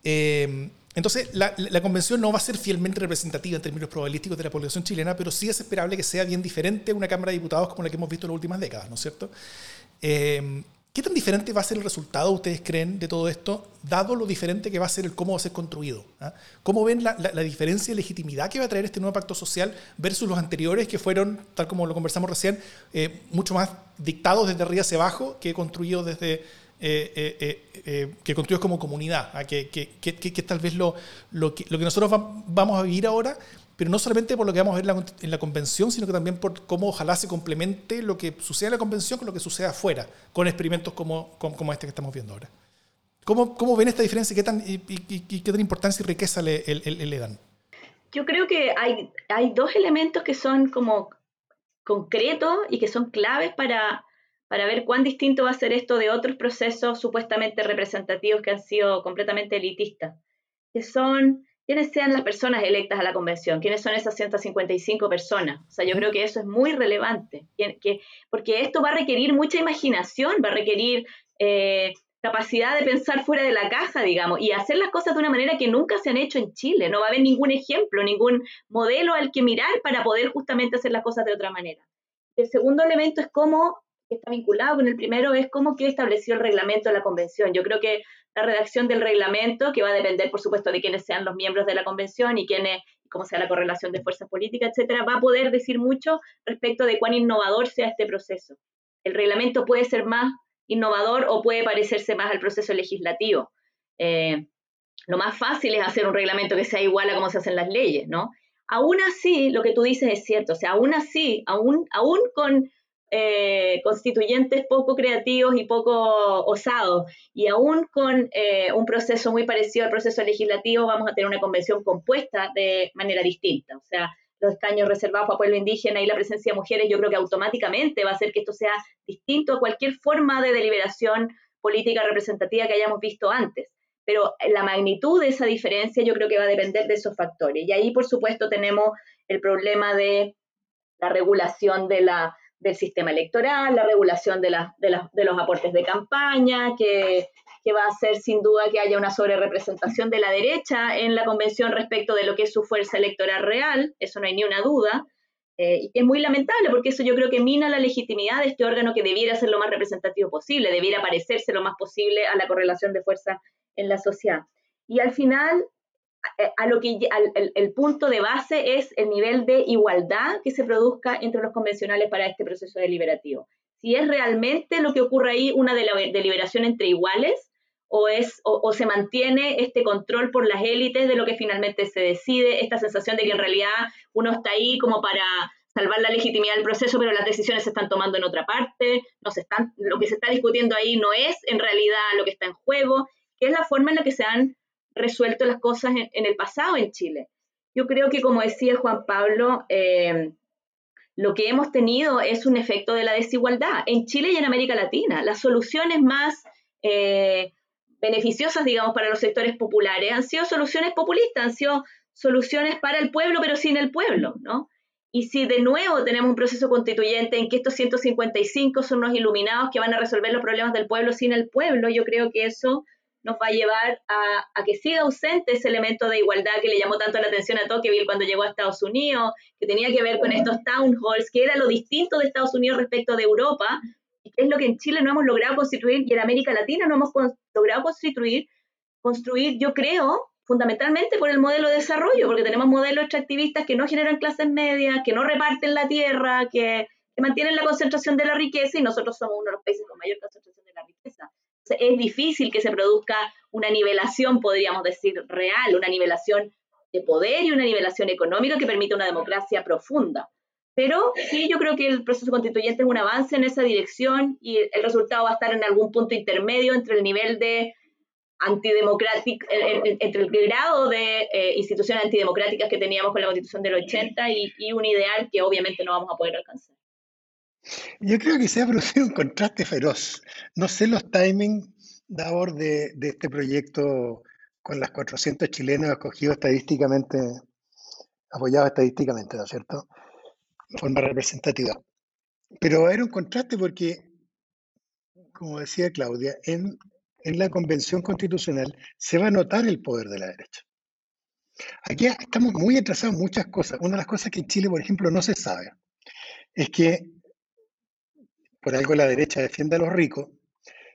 Eh, entonces, la, convención no va a ser fielmente representativa en términos probabilísticos de la población chilena, pero sí es esperable que sea bien diferente una Cámara de Diputados como la que hemos visto en las últimas décadas, ¿no es cierto? Eh, ¿Qué tan diferente va a ser el resultado, ustedes creen, de todo esto, dado lo diferente que va a ser el cómo va a ser construido? ¿ah? ¿Cómo ven la, diferencia de legitimidad que va a traer este nuevo pacto social versus los anteriores que fueron, tal como lo conversamos recién, eh, mucho más dictados desde arriba hacia abajo que construidos desde, eh, eh, eh, que construyes como comunidad, que, que, que, que, tal vez lo, lo, que, lo que nosotros vamos a vivir ahora, pero no solamente por lo que vamos a ver en la, convención, sino que también por cómo ojalá se complemente lo que sucede en la convención con lo que sucede afuera, con experimentos como, como, este que estamos viendo ahora. ¿Cómo, ¿Cómo, ven esta diferencia y qué, tan, y, qué tan importancia y riqueza le, le, dan? Yo creo que hay, hay dos elementos que son como concretos y que son claves para, para ver cuán distinto va a ser esto de otros procesos supuestamente representativos que han sido completamente elitistas, que son quiénes sean las personas electas a la convención, quiénes son esas 155 personas. O sea, yo creo que eso es muy relevante, porque esto va a requerir mucha imaginación, va a requerir eh, capacidad de pensar fuera de la caja, digamos, y hacer las cosas de una manera que nunca se han hecho en Chile. No va a haber ningún ejemplo, ningún modelo al que mirar para poder justamente hacer las cosas de otra manera. El segundo elemento es cómo que está vinculado con el primero es cómo que estableció el reglamento de la convención. Yo creo que la redacción del reglamento, que va a depender, por supuesto, de quiénes sean los miembros de la convención y quiénes, cómo sea la correlación de fuerzas políticas, etcétera, va a poder decir mucho respecto de cuán innovador sea este proceso. El reglamento puede ser más innovador o puede parecerse más al proceso legislativo. Eh, lo más fácil es hacer un reglamento que sea igual a cómo se hacen las leyes, ¿no? Aún así, lo que tú dices es cierto, o sea, aún así, aún, aún con eh, constituyentes poco creativos y poco osados. Y aún con eh, un proceso muy parecido al proceso legislativo, vamos a tener una convención compuesta de manera distinta. O sea, los escaños reservados para pueblo indígena y la presencia de mujeres, yo creo que automáticamente va a hacer que esto sea distinto a cualquier forma de deliberación política representativa que hayamos visto antes. Pero la magnitud de esa diferencia yo creo que va a depender de esos factores. Y ahí, por supuesto, tenemos el problema de la regulación de la, del sistema electoral, la regulación de, los aportes de campaña, que, va a hacer sin duda que haya una sobrerepresentación de la derecha en la convención respecto de lo que es su fuerza electoral real, eso no hay ni una duda, eh, y es muy lamentable porque eso yo creo que mina la legitimidad de este órgano que debiera ser lo más representativo posible, debiera parecerse lo más posible a la correlación de fuerza en la sociedad. Y al final, a lo que el, punto de base es el nivel de igualdad que se produzca entre los convencionales para este proceso deliberativo. Si es realmente lo que ocurre ahí una deliberación entre iguales o, es, o, se mantiene este control por las élites de lo que finalmente se decide, esta sensación de que en realidad uno está ahí como para salvar la legitimidad del proceso, pero las decisiones se están tomando en otra parte, no se están, lo que se está discutiendo ahí no es en realidad lo que está en juego, que es la forma en la que se han resuelto las cosas en, el pasado en Chile. Yo creo que, como decía Juan Pablo, eh, lo que hemos tenido es un efecto de la desigualdad en Chile y en América Latina. Las soluciones más eh, beneficiosas, digamos, para los sectores populares han sido soluciones populistas, han sido soluciones para el pueblo, pero sin el pueblo, ¿no? Y si de nuevo tenemos un proceso constituyente en que estos 155 son los iluminados que van a resolver los problemas del pueblo sin el pueblo, yo creo que eso nos va a llevar a, que siga ausente ese elemento de igualdad que le llamó tanto la atención a Tocqueville cuando llegó a Estados Unidos, que tenía que ver con estos town halls, que era lo distinto de Estados Unidos respecto de Europa, y que es lo que en Chile no hemos logrado constituir y en América Latina no hemos logrado constituir, construir, yo creo, fundamentalmente por el modelo de desarrollo, porque tenemos modelos extractivistas que no generan clases medias, que no reparten la tierra, que, que mantienen la concentración de la riqueza y nosotros somos uno de los países con mayor concentración es difícil que se produzca una nivelación, podríamos decir, real, una nivelación de poder y una nivelación económica que permita una democracia profunda. Pero sí, yo creo que el proceso constituyente es un avance en esa dirección y el resultado va a estar en algún punto intermedio entre el nivel de antidemocrático, entre el grado de eh, instituciones antidemocráticas que teníamos con la constitución del 80 y, y un ideal que obviamente no vamos a poder alcanzar. Yo creo que se ha [LAUGHS] producido un contraste feroz. No sé los timings, Davor, de, de este proyecto con las 400 chilenos escogidos estadísticamente, apoyados estadísticamente, ¿no es cierto? De forma representativa. Pero era un contraste porque, como decía Claudia, en, en la convención constitucional se va a notar el poder de la derecha. Aquí estamos muy atrasados en muchas cosas. Una de las cosas que en Chile, por ejemplo, no se sabe es que por algo la derecha defiende a los ricos,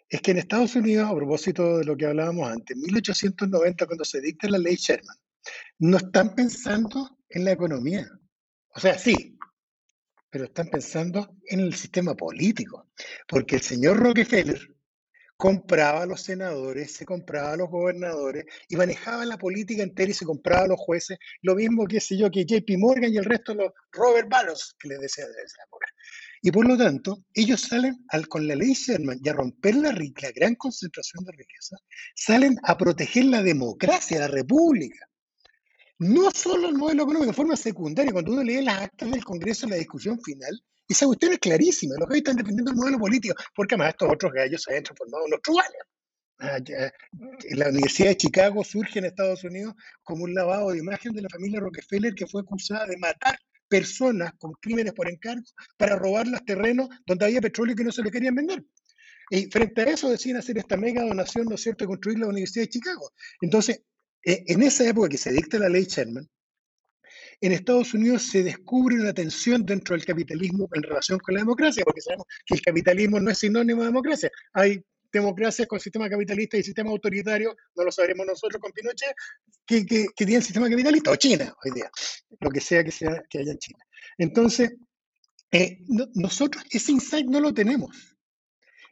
es que en Estados Unidos, a propósito de lo que hablábamos antes, en 1890, cuando se dicta la ley Sherman, no están pensando en la economía. O sea, sí, pero están pensando en el sistema político. Porque el señor Rockefeller, compraba a los senadores, se compraba a los gobernadores y manejaba la política entera y se compraba a los jueces, lo mismo que sé yo, que JP Morgan y el resto de los Robert Barros, que les decía de. Y por lo tanto, ellos salen al, con la ley Sherman y a romper la, gran concentración de riqueza, salen a proteger la democracia, la república. No solo el modelo económico, de forma secundaria, cuando uno lee las actas del Congreso en la discusión final, esa cuestión es clarísima. Los gallos están defendiendo el modelo político, porque además estos otros gallos se han transformado en otros ah, La Universidad de Chicago surge en Estados Unidos como un lavado de imagen de la familia Rockefeller que fue acusada de matar personas con crímenes por encargo para robar los terrenos donde había petróleo que no se le querían vender. Y frente a eso deciden hacer esta mega donación, ¿no es cierto?, de construir la Universidad de Chicago. Entonces, e, en esa época que se dicta la ley Sherman, en Estados Unidos se descubre una tensión dentro del capitalismo en relación con la democracia, porque sabemos que el capitalismo no es sinónimo de democracia. Hay democracias con sistema capitalista y sistema autoritario, no lo sabremos nosotros con Pinochet, que, que, que tienen sistema capitalista, o China hoy día, lo que sea que, sea, que haya en China. Entonces, eh, nosotros ese insight no lo tenemos.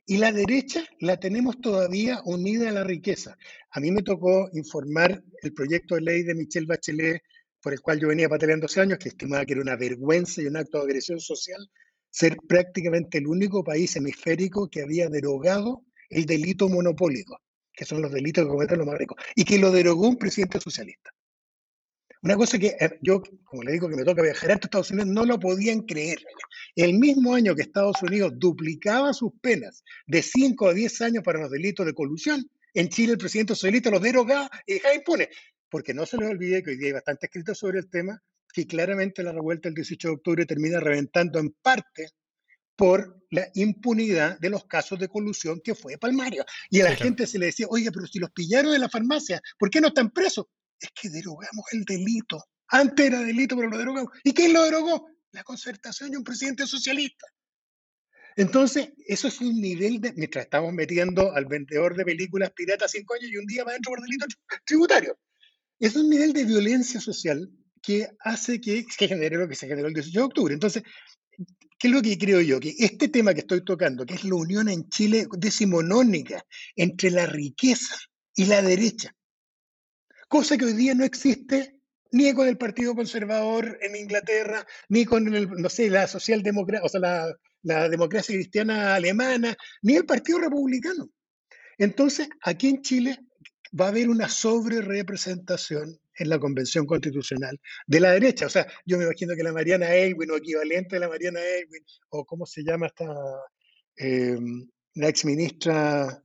Y la derecha la tenemos todavía unida a la riqueza. A mí me tocó informar el proyecto de ley de Michelle Bachelet, por el cual yo venía pataleando hace años, que estimaba que era una vergüenza y un acto de agresión social, ser prácticamente el único país hemisférico que había derogado el delito monopólico, que son los delitos que cometen los más ricos, y que lo derogó un presidente socialista. Una cosa que eh, yo, como le digo que me toca viajar a Estados Unidos, no lo podían creer. El mismo año que Estados Unidos duplicaba sus penas de 5 a 10 años para los delitos de colusión, en Chile el presidente socialista los derogaba y dejaba impune. Porque no se les olvide que hoy día hay bastante escrito sobre el tema, que claramente la revuelta del 18 de octubre termina reventando en parte por la impunidad de los casos de colusión que fue Palmario. Y a la gente se le decía, oye, pero si los pillaron en la farmacia, ¿por qué no están presos? Es que derogamos el delito. Antes era delito, pero lo derogamos. ¿Y quién lo derogó? La concertación y un presidente socialista. Entonces, eso es un nivel de. Mientras estamos metiendo al vendedor de películas piratas cinco años y un día va dentro por delito tributario. Es un nivel de violencia social que hace que, que genere lo que se generó el 18 de octubre. Entonces, ¿Qué es lo que creo yo? Que este tema que estoy tocando, que es la unión en Chile decimonónica entre la riqueza y la derecha, cosa que hoy día no existe ni con el Partido Conservador en Inglaterra, ni con el, no sé, la socialdemocracia, o sea, la, la democracia cristiana alemana, ni el Partido Republicano. Entonces, aquí en Chile va a haber una sobre representación en la Convención Constitucional de la derecha. O sea, yo me imagino que la Mariana Elwin o equivalente a la Mariana Elwin, o cómo se llama esta, eh, la ex ministra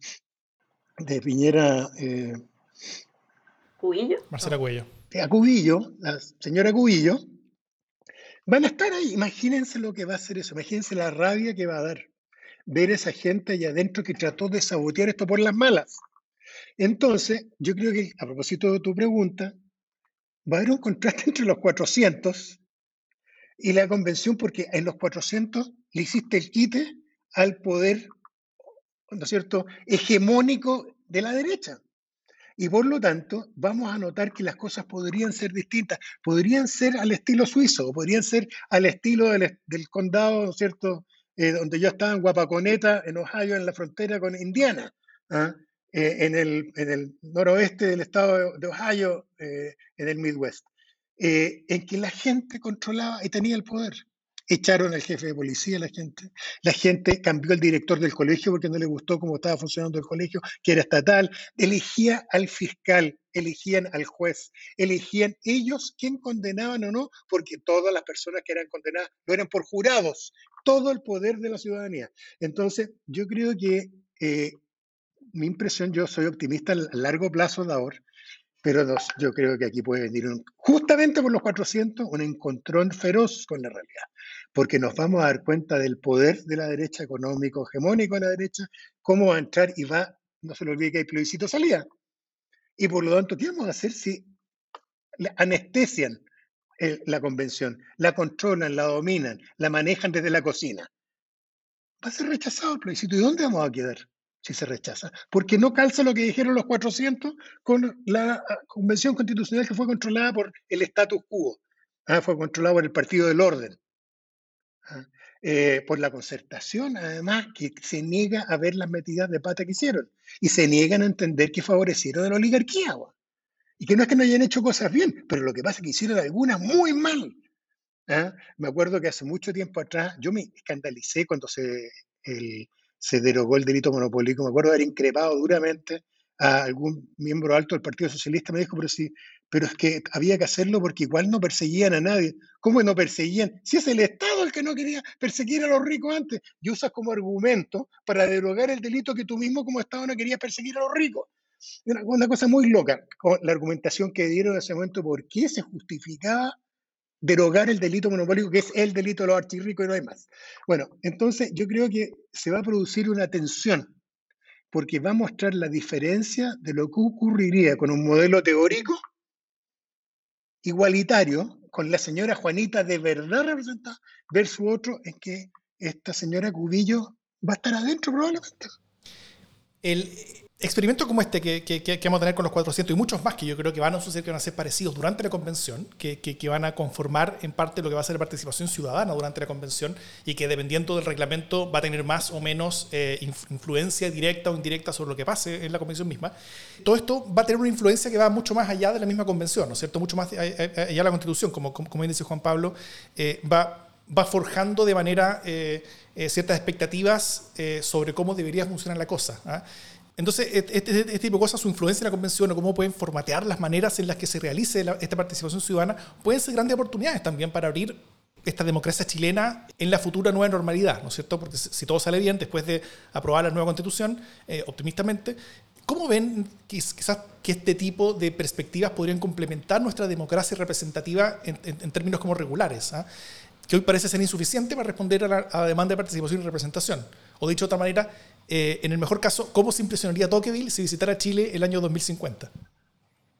de Piñera. Eh, ¿Cubillo? Marcela Cubillo. A Cubillo, la señora Cubillo, van a estar ahí. Imagínense lo que va a hacer eso, imagínense la rabia que va a dar ver a esa gente allá adentro que trató de sabotear esto por las malas. Entonces, yo creo que a propósito de tu pregunta, va a haber un contraste [LAUGHS] entre los 400 y la convención, porque en los 400 le hiciste el quite al poder, ¿no es cierto?, hegemónico de la derecha. Y por lo tanto, vamos a notar que las cosas podrían ser distintas, podrían ser al estilo suizo, podrían ser al estilo del, condado, ¿no es cierto?, eh, donde yo estaba en Guapaconeta, en Ohio, en la frontera con Indiana. ¿ah? Eh, en, el, noroeste del estado de Ohio, eh, en el Midwest, eh, en que la gente controlaba y tenía el poder. Echaron al jefe de policía la gente. La gente cambió el director del colegio porque no le gustó cómo estaba funcionando el colegio, que era estatal. Elegía al fiscal, elegían al juez, elegían ellos quién condenaban o no, porque todas las personas que eran condenadas lo eran por jurados. Todo el poder de la ciudadanía. Entonces, yo creo que mi impresión, yo soy optimista a largo plazo de ahora, pero yo creo que aquí puede venir, justamente por los 400, un encontrón feroz con la realidad, porque nos vamos a dar cuenta del poder de la derecha económico, hegemónico de la derecha, cómo va a entrar y va, no se le olvide que hay plebiscito salida. Y por lo tanto, ¿qué vamos a hacer si anestesian la convención, la controlan, la dominan, la manejan desde la cocina? Va a ser rechazado el plebiscito. ¿Y dónde vamos a quedar? Si se rechaza, porque no calza lo que dijeron los 400 con la ah, convención constitucional que fue controlada por el status quo, ¿ah? fue controlada por el Partido del Orden. ¿ah? eh, por la concertación, además, que se niega a ver las metidas de pata que hicieron y se niegan a entender que favorecieron a la oligarquía. Y que no es que no hayan hecho cosas bien, pero lo que pasa es que hicieron algunas muy mal. ¿ah? Me acuerdo que hace mucho tiempo atrás yo me escandalicé cuando se, se derogó el delito monopólico. Me acuerdo de haber increpado duramente a algún miembro alto del Partido Socialista. Me dijo, pero sí, pero es que había que hacerlo porque igual no perseguían a nadie. ¿Cómo no perseguían? Si es el Estado el que no quería perseguir a los ricos antes, y usas como argumento para derogar el delito que tú mismo como Estado no querías perseguir a los ricos. Una, una cosa muy loca, la argumentación que dieron en ese momento, por qué se justificaba derogar el delito monopólico, que es el delito de los archirricos y no hay más. Bueno, entonces yo creo que se va a producir una tensión, porque va a mostrar la diferencia de lo que ocurriría con un modelo teórico igualitario con la señora Juanita de verdad representada versus otro en que esta señora Cubillo va a estar adentro probablemente. El, experimentos como este que, que, vamos a tener con los 400 y muchos más que yo creo que van a suceder, que van a ser parecidos durante la convención, que, van a conformar en parte lo que va a ser participación ciudadana durante la convención y que dependiendo del reglamento va a tener más o menos eh, influencia directa o indirecta sobre lo que pase en la convención misma. Todo esto va a tener una influencia que va mucho más allá de la misma convención, ¿no es cierto? Mucho más allá de la constitución, como, como, dice Juan Pablo, eh, va va forjando de manera eh, ciertas expectativas sobre cómo debería funcionar la cosa. Entonces, este, este, tipo de cosas, su influencia en la convención o cómo pueden formatear las maneras en las que se realice esta participación ciudadana, pueden ser grandes oportunidades también para abrir esta democracia chilena en la futura nueva normalidad, ¿no es cierto? Porque si todo sale bien después de aprobar la nueva constitución, eh, optimistamente, ¿cómo ven quizás que este tipo de perspectivas podrían complementar nuestra democracia representativa en, términos como regulares? ¿ah? Que hoy parece ser insuficiente para responder a la, a la demanda de participación y representación. O dicho de otra manera, eh, en el mejor caso, ¿cómo se impresionaría Tocqueville si visitara Chile el año 2050?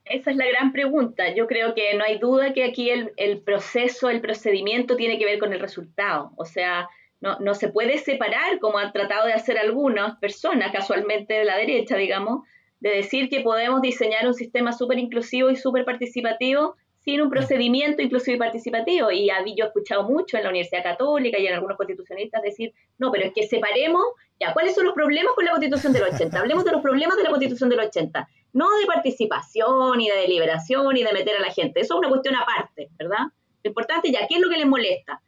Esa es la gran pregunta. Yo creo que no hay duda que aquí el, proceso, el procedimiento tiene que ver con el resultado. O sea, no, no, se puede separar, como han tratado de hacer algunas personas, casualmente de la derecha, digamos, de decir que podemos diseñar un sistema súper inclusivo y súper participativo sin un procedimiento inclusivo y participativo. Y yo he escuchado mucho en la Universidad Católica y en algunos constitucionalistas decir, no, pero es que separemos, ya, ¿cuáles son los problemas con la Constitución del 80? Hablemos de los problemas de la Constitución del 80, no de participación y de deliberación y de meter a la gente. Eso es una cuestión aparte, ¿verdad? Lo importante ya, ¿qué es lo que les molesta?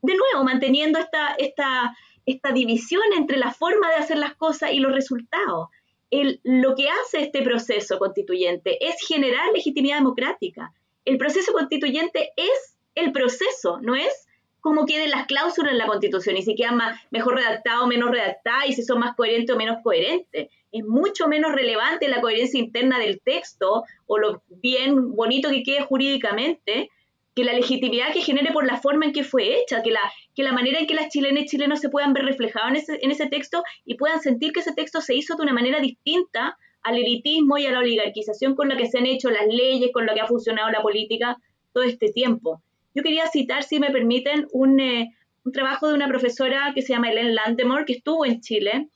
De nuevo, manteniendo esta, esta, esta división entre la forma de hacer las cosas y los resultados. El, lo que hace este proceso constituyente es generar legitimidad democrática el proceso constituyente es el proceso, no es como queden las cláusulas en la Constitución y si quedan más, mejor redactado o menos redactada y si son más coherentes o menos coherentes. Es mucho menos relevante la coherencia interna del texto o lo bien bonito que quede jurídicamente que la legitimidad que genere por la forma en que fue hecha, que la, que la manera en que las chilenas y chilenos se puedan ver reflejados en ese, en ese texto y puedan sentir que ese texto se hizo de una manera distinta al elitismo y a la oligarquización con la que se han hecho las leyes, con lo que ha funcionado la política todo este tiempo. Yo quería citar, si me permiten, un, eh, un trabajo de una profesora que se llama Helen Landemore, que estuvo en Chile,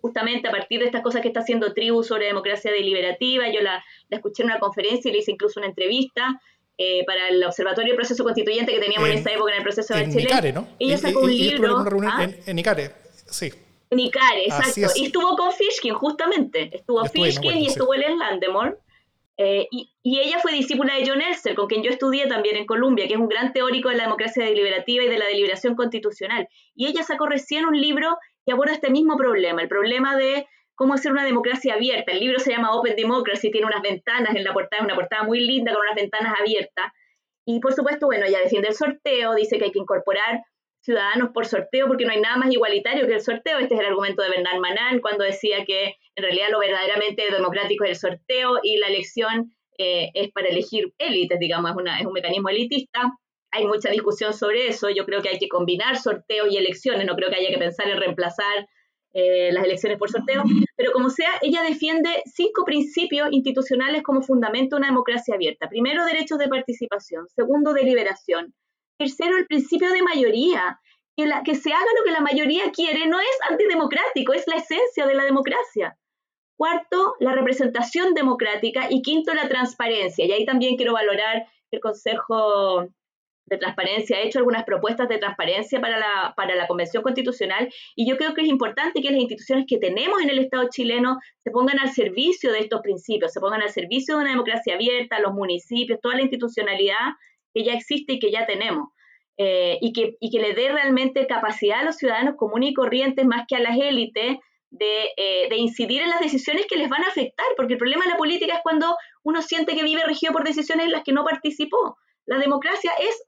justamente a partir de estas cosas que está haciendo Tribu sobre democracia deliberativa. Yo la, la escuché en una conferencia y le hice incluso una entrevista. Eh, para el Observatorio del Proceso Constituyente que teníamos en, esa época en el proceso de Chile. Icare, ¿no? Ella sacó un libro. ¿ah? en, en Icare, sí. Nicare, exacto. Y estuvo con Fishkin, justamente. Estuvo Fishkin y estuvo Ellen Landemore. Eh, y, ella fue discípula de John Elster, con quien yo estudié también en Columbia, que es un gran teórico de la democracia deliberativa y de la deliberación constitucional. Y ella sacó recién un libro que aborda este mismo problema, el problema de cómo hacer una democracia abierta. El libro se llama Open Democracy, tiene unas ventanas en la portada, una portada muy linda con unas ventanas abiertas. Y por supuesto, bueno, ella defiende el sorteo, dice que hay que incorporar ciudadanos por sorteo porque no hay nada más igualitario que el sorteo. Este es el argumento de Bernard Manan cuando decía que en realidad lo verdaderamente democrático es el sorteo y la elección eh, es para elegir élites, digamos, es, una, es un mecanismo elitista. Hay mucha discusión sobre eso. Yo creo que hay que combinar sorteo y elecciones. No creo que haya que pensar en reemplazar eh, las elecciones por sorteo. Pero como sea, ella defiende cinco principios institucionales como fundamento de una democracia abierta. Primero, derechos de participación. Segundo, deliberación. Tercero, el principio de mayoría. Que, la, que se haga lo que la mayoría quiere no es antidemocrático, es la esencia de la democracia. Cuarto, la representación democrática. Y quinto, la transparencia. Y ahí también quiero valorar el Consejo de transparencia, ha hecho algunas propuestas de transparencia para la, para la Convención Constitucional y yo creo que es importante que las instituciones que tenemos en el Estado chileno se pongan al servicio de estos principios, se pongan al servicio de una democracia abierta, los municipios, toda la institucionalidad que ya existe y que ya tenemos. Eh, y, que, y que le dé realmente capacidad a los ciudadanos comunes y corrientes más que a las élites de, eh, de, incidir en las decisiones que les van a afectar, porque el problema de la política es cuando uno siente que vive regido por decisiones en las que no participó. La democracia es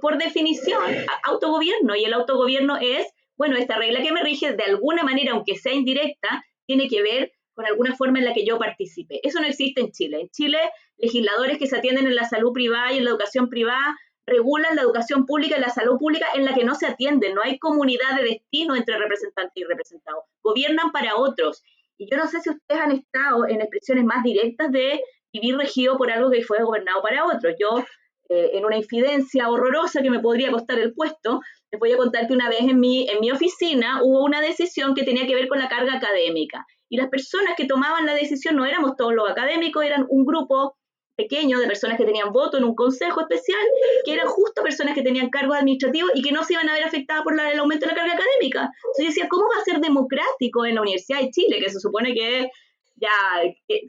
por definición, autogobierno. Y el autogobierno es, bueno, esta regla que me rige de alguna manera, aunque sea indirecta, tiene que ver con alguna forma en la que yo participe. Eso no existe en Chile. En Chile, legisladores que se atienden en la salud privada y en la educación privada regulan la educación pública y la salud pública en la que no se atienden. No hay comunidad de destino entre representantes y representados. Gobiernan para otros. Y yo no sé si ustedes han estado en expresiones más directas de vivir regido por algo que fue gobernado para otros. Yo eh, en una infidencia horrorosa que me podría costar el puesto, les voy a contar que una vez en mi, en mi oficina hubo una decisión que tenía que ver con la carga académica. Y las personas que tomaban la decisión no éramos todos los académicos, eran un grupo pequeño de personas que tenían voto en un consejo especial, que eran justo personas que tenían cargos administrativos y que no se iban a ver afectadas por el aumento de la carga académica. Entonces yo decía, ¿cómo va a ser democrático en la Universidad de Chile, que se supone que ya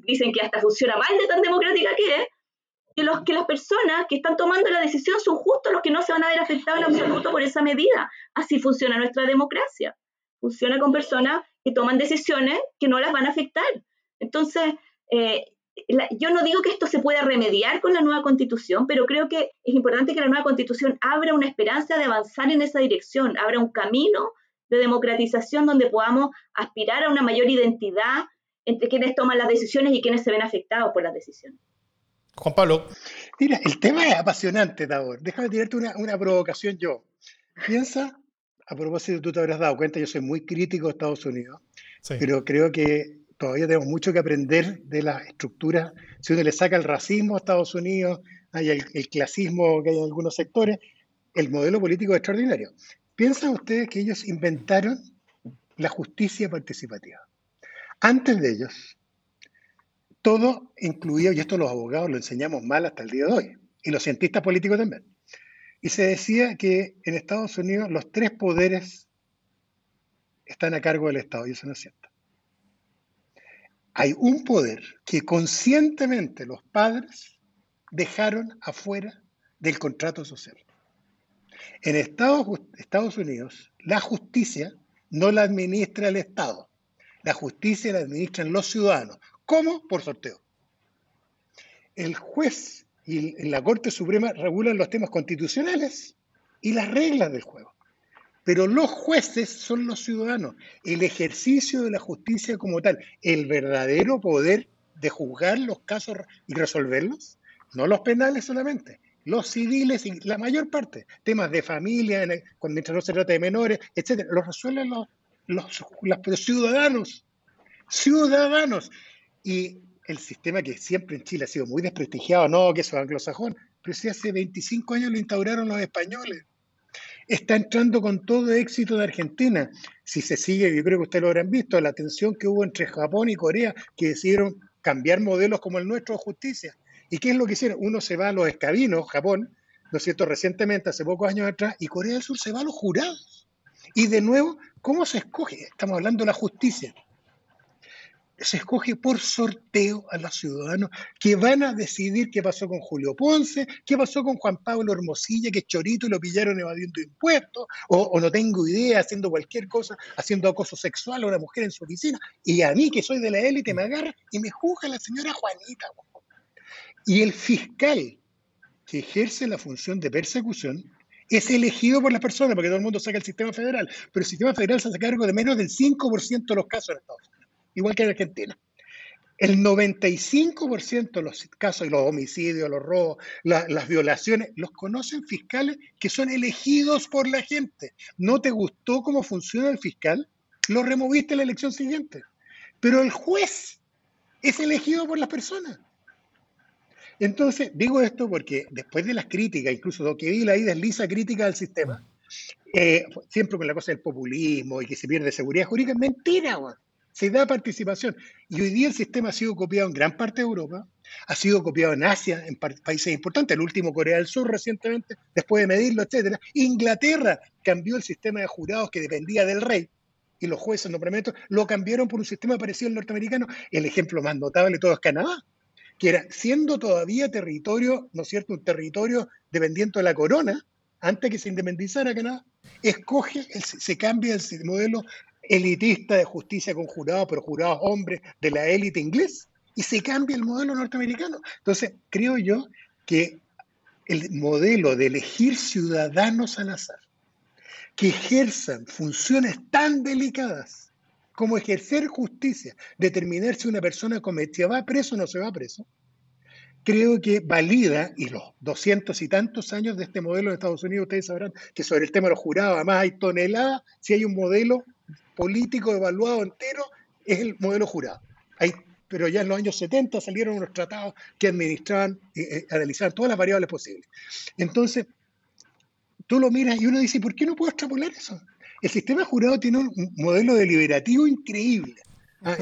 dicen que hasta funciona mal de tan democrática que es? Que, los, que las personas que están tomando la decisión son justo los que no se van a ver afectados en absoluto por esa medida. Así funciona nuestra democracia. Funciona con personas que toman decisiones que no las van a afectar. Entonces, eh, yo no digo que esto se pueda remediar con la nueva constitución, pero creo que es importante que la nueva constitución abra una esperanza de avanzar en esa dirección, abra un camino de democratización donde podamos aspirar a una mayor identidad entre quienes toman las decisiones y quienes se ven afectados por las decisiones. Juan Pablo. Mira, el tema es apasionante, Tabor. Déjame tirarte una, una provocación yo. Piensa, a propósito, tú te habrás dado cuenta, yo soy muy crítico de Estados Unidos, pero creo que todavía tenemos mucho que aprender de las estructuras. Si uno le saca el racismo a Estados Unidos, hay el, el clasismo que hay en algunos sectores, el modelo político es extraordinario. ¿Piensan ustedes que ellos inventaron la justicia participativa? Antes de ellos, todo incluido, y esto los abogados lo enseñamos mal hasta el día de hoy, y los cientistas políticos también. Y se decía que en Estados Unidos los tres poderes están a cargo del Estado, y eso no es cierto. Hay un poder que conscientemente los padres dejaron afuera del contrato social. En Estados, Estados Unidos, la justicia no la administra el Estado, la justicia la administran los ciudadanos. ¿Cómo? Por sorteo. El juez y la Corte Suprema regulan los temas constitucionales y las reglas del juego. Pero los jueces son los ciudadanos. El ejercicio de la justicia como tal, el verdadero poder de juzgar los casos y resolverlos, no los penales solamente, los civiles y la mayor parte, temas de familia, cuando no se trata de menores, etcétera, los resuelven los, los, los ciudadanos. Ciudadanos. Y el sistema que siempre en Chile ha sido muy desprestigiado, no, que eso es anglosajón, pero si hace 25 años lo instauraron los españoles. Está entrando con todo éxito de Argentina. Si se sigue, yo creo que ustedes lo habrán visto, la tensión que hubo entre Japón y Corea, que decidieron cambiar modelos como el nuestro de justicia. ¿Y qué es lo que hicieron? Uno se va a los escabinos, Japón, ¿no es cierto?, recientemente, hace pocos años atrás, y Corea del Sur se va a los jurados. Y de nuevo, ¿cómo se escoge? Estamos hablando de la justicia se escoge por sorteo a los ciudadanos que van a decidir qué pasó con Julio Ponce, qué pasó con Juan Pablo Hermosilla, que chorito lo pillaron evadiendo impuestos, o, no tengo idea, haciendo cualquier cosa, haciendo acoso sexual a una mujer en su oficina, y a mí, que soy de la élite, me agarra y me juzga la señora Juanita. Y el fiscal que ejerce la función de persecución es elegido por las personas, porque todo el mundo saca el sistema federal, pero el sistema federal se hace cargo de menos del 5% de los casos en Estados Unidos igual que en Argentina. El 95% de los casos, los homicidios, los robos, las violaciones, los conocen fiscales que son elegidos por la gente. ¿No te gustó cómo funciona el fiscal? Lo removiste en la elección siguiente. Pero el juez es elegido por las personas. Entonces, digo esto porque después de las críticas, incluso lo que vi la desliza crítica al sistema, eh, siempre con la cosa del populismo y que se pierde seguridad jurídica, mentira, se da participación. Y hoy día el sistema ha sido copiado en gran parte de Europa. ha sido copiado en Asia, en países importantes, el último Corea del Sur recientemente, después de medirlo, etc. Inglaterra cambió el sistema de jurados que dependía del rey, y los jueces nombramientos lo cambiaron por un sistema parecido al norteamericano. El ejemplo más notable de todo es Canadá, que era siendo todavía territorio, ¿no es cierto?, un territorio dependiente de la corona, antes que se independizara Canadá, escoge, se cambia el modelo elitista de justicia con jurados, pero jurados hombres de la élite inglés, y se cambia el modelo norteamericano. Entonces, creo yo que el modelo de elegir ciudadanos al azar, que ejerzan funciones tan delicadas como ejercer justicia, determinar si una persona cometió, va preso o no se va preso, creo que valida, y los doscientos y tantos años de este modelo en Estados Unidos, ustedes sabrán que sobre el tema de los jurados, además hay toneladas, si hay un modelo político evaluado entero, es el modelo jurado. Hay, pero ya en los años 70 salieron unos tratados que administraban, eh, eh, analizaban todas las variables posibles. Entonces, tú lo miras y uno dice, ¿por qué no puedo extrapolar eso? El sistema jurado tiene un modelo deliberativo increíble. Ah,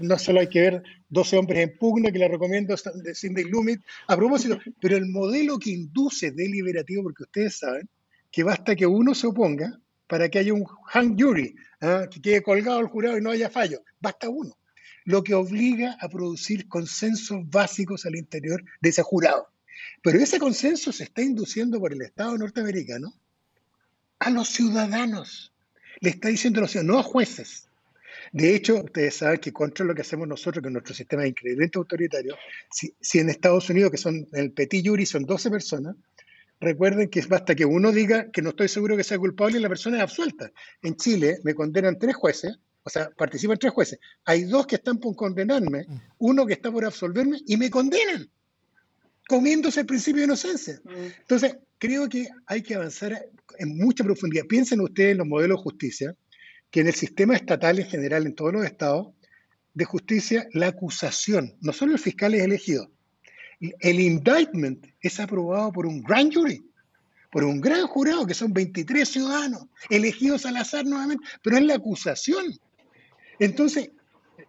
no, solo hay que ver 12 hombres en pugna, que le recomiendo de Cindy Lumit, a propósito, pero el modelo que induce deliberativo, porque ustedes saben que basta que uno se oponga para que haya un hang jury, ¿ah? que quede colgado el jurado y no haya fallo, basta uno, lo que obliga a producir consensos básicos al interior de ese jurado. Pero ese consenso se está induciendo por el Estado norteamericano a los ciudadanos. Le está diciendo a los ciudadanos, no a jueces, de hecho, ustedes saben que contra lo que hacemos nosotros, que nuestro sistema es increíblemente autoritario, si, en Estados Unidos, que son el petit jury, son 12 personas, recuerden que basta que uno diga que no estoy seguro que sea culpable y la persona es absuelta. En Chile me condenan tres jueces, o sea, participan tres jueces. Hay dos que están por condenarme, mm. uno que está por absolverme y me condenan, comiéndose el principio de inocencia. Mm. Entonces, creo que hay que avanzar en mucha profundidad. Piensen ustedes en los modelos de justicia que en el sistema estatal en general, en todos los estados de justicia, la acusación, no solo el fiscal es elegido, el indictment es aprobado por un gran jury, por un gran jurado, que son 23 ciudadanos, elegidos al azar nuevamente, pero es la acusación. Entonces,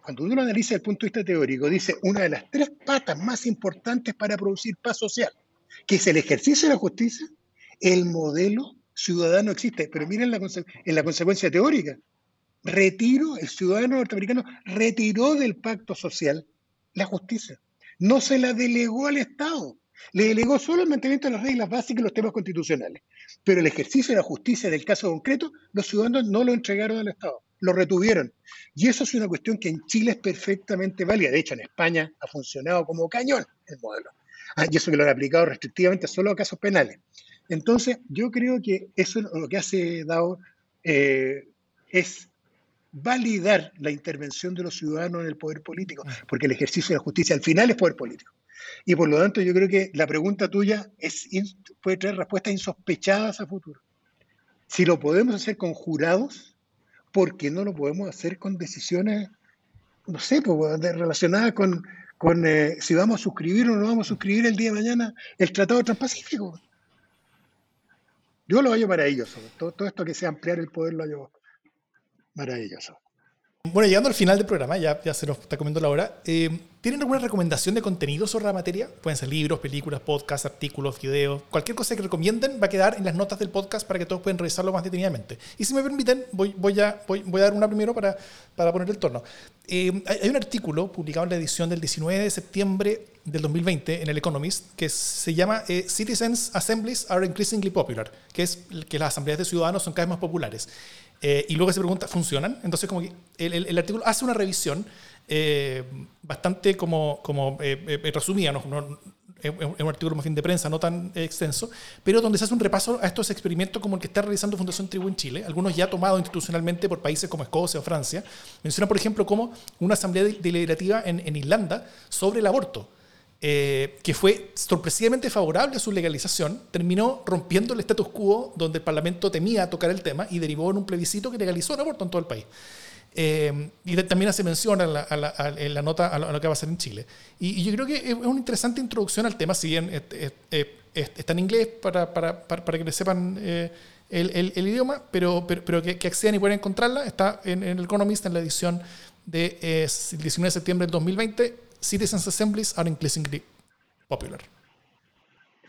cuando uno analiza desde el punto de vista teórico, dice una de las tres patas más importantes para producir paz social, que es el ejercicio de la justicia, el modelo ciudadano existe. Pero miren la, en la consecuencia teórica retiro, el ciudadano norteamericano retiró del pacto social la justicia. No se la delegó al Estado. Le delegó solo el mantenimiento de las reglas básicas y los temas constitucionales. Pero el ejercicio de la justicia del caso concreto, los ciudadanos no lo entregaron al Estado, lo retuvieron. Y eso es una cuestión que en Chile es perfectamente válida. De hecho, en España ha funcionado como cañón el modelo. Ah, y eso que lo han aplicado restrictivamente solo a casos penales. Entonces, yo creo que eso lo que hace Dao eh, es validar la intervención de los ciudadanos en el poder político, porque el ejercicio de la justicia al final es poder político. Y por lo tanto yo creo que la pregunta tuya es, puede traer respuestas insospechadas a futuro. Si lo podemos hacer con jurados, ¿por qué no lo podemos hacer con decisiones, no sé, pues, relacionadas con, con eh, si vamos a suscribir o no vamos a suscribir el día de mañana el Tratado Transpacífico? Yo lo hallo para ellos. Todo, todo esto que sea ampliar el poder lo hallo Maravilloso. Bueno, llegando al final del programa, ya, ya se nos está comiendo la hora. Eh, ¿Tienen alguna recomendación de contenido sobre la materia? Pueden ser libros, películas, podcasts, artículos, videos. Cualquier cosa que recomienden va a quedar en las notas del podcast para que todos puedan revisarlo más detenidamente. Y si me permiten, voy, voy, a, voy, voy a dar una primero para, para poner el torno. Eh, hay un artículo publicado en la edición del 19 de septiembre del 2020 en el Economist que se llama eh, Citizens Assemblies are increasingly popular, que es que las asambleas de ciudadanos son cada vez más populares. Eh, y luego se pregunta, ¿funcionan? Entonces, como que el, artículo hace una revisión eh, bastante como, como eh, resumida, no, es un artículo más fin de prensa, no tan extenso, pero donde se hace un repaso a estos experimentos como el que está realizando Fundación Tribu en Chile, algunos ya tomados institucionalmente por países como Escocia o Francia. Menciona, por ejemplo, como una asamblea deliberativa en, en Irlanda sobre el aborto eh, que fue sorpresivamente favorable a su legalización, terminó rompiendo el status quo donde el Parlamento temía tocar el tema y derivó en un plebiscito que legalizó el aborto en todo el país. Eh, y también hace mención en la, nota a lo, que va a ser en Chile. Y, yo creo que es una interesante introducción al tema, si bien está en inglés para, para, para, que le sepan eh, el, el, idioma, pero, pero, que, que, accedan y puedan encontrarla. Está en, en, el Economist, en la edición de, 19 de septiembre del 2020 citizens assemblies are increasingly popular.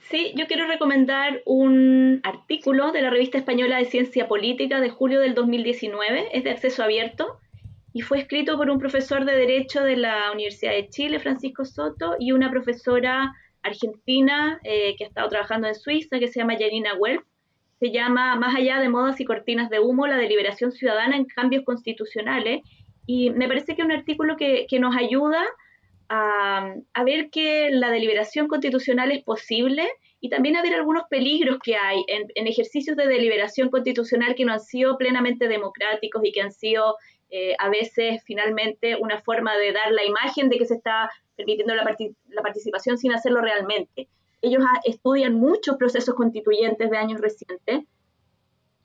Sí, yo quiero recomendar un artículo de la revista española de Ciencia Política de julio del 2019, es de acceso abierto y fue escrito por un profesor de Derecho de la Universidad de Chile, Francisco Soto, y una profesora argentina eh, que ha estado trabajando en Suiza, que se llama Janina Welf. Se llama Más allá de modas y cortinas de humo, la deliberación ciudadana en cambios constitucionales. Y me parece que es un artículo que, que nos ayuda a, ver que la deliberación constitucional es posible y también a ver algunos peligros que hay en, ejercicios de deliberación constitucional que no han sido plenamente democráticos y que han sido eh, a veces finalmente una forma de dar la imagen de que se está permitiendo la, la participación sin hacerlo realmente. Ellos estudian muchos procesos constituyentes de años recientes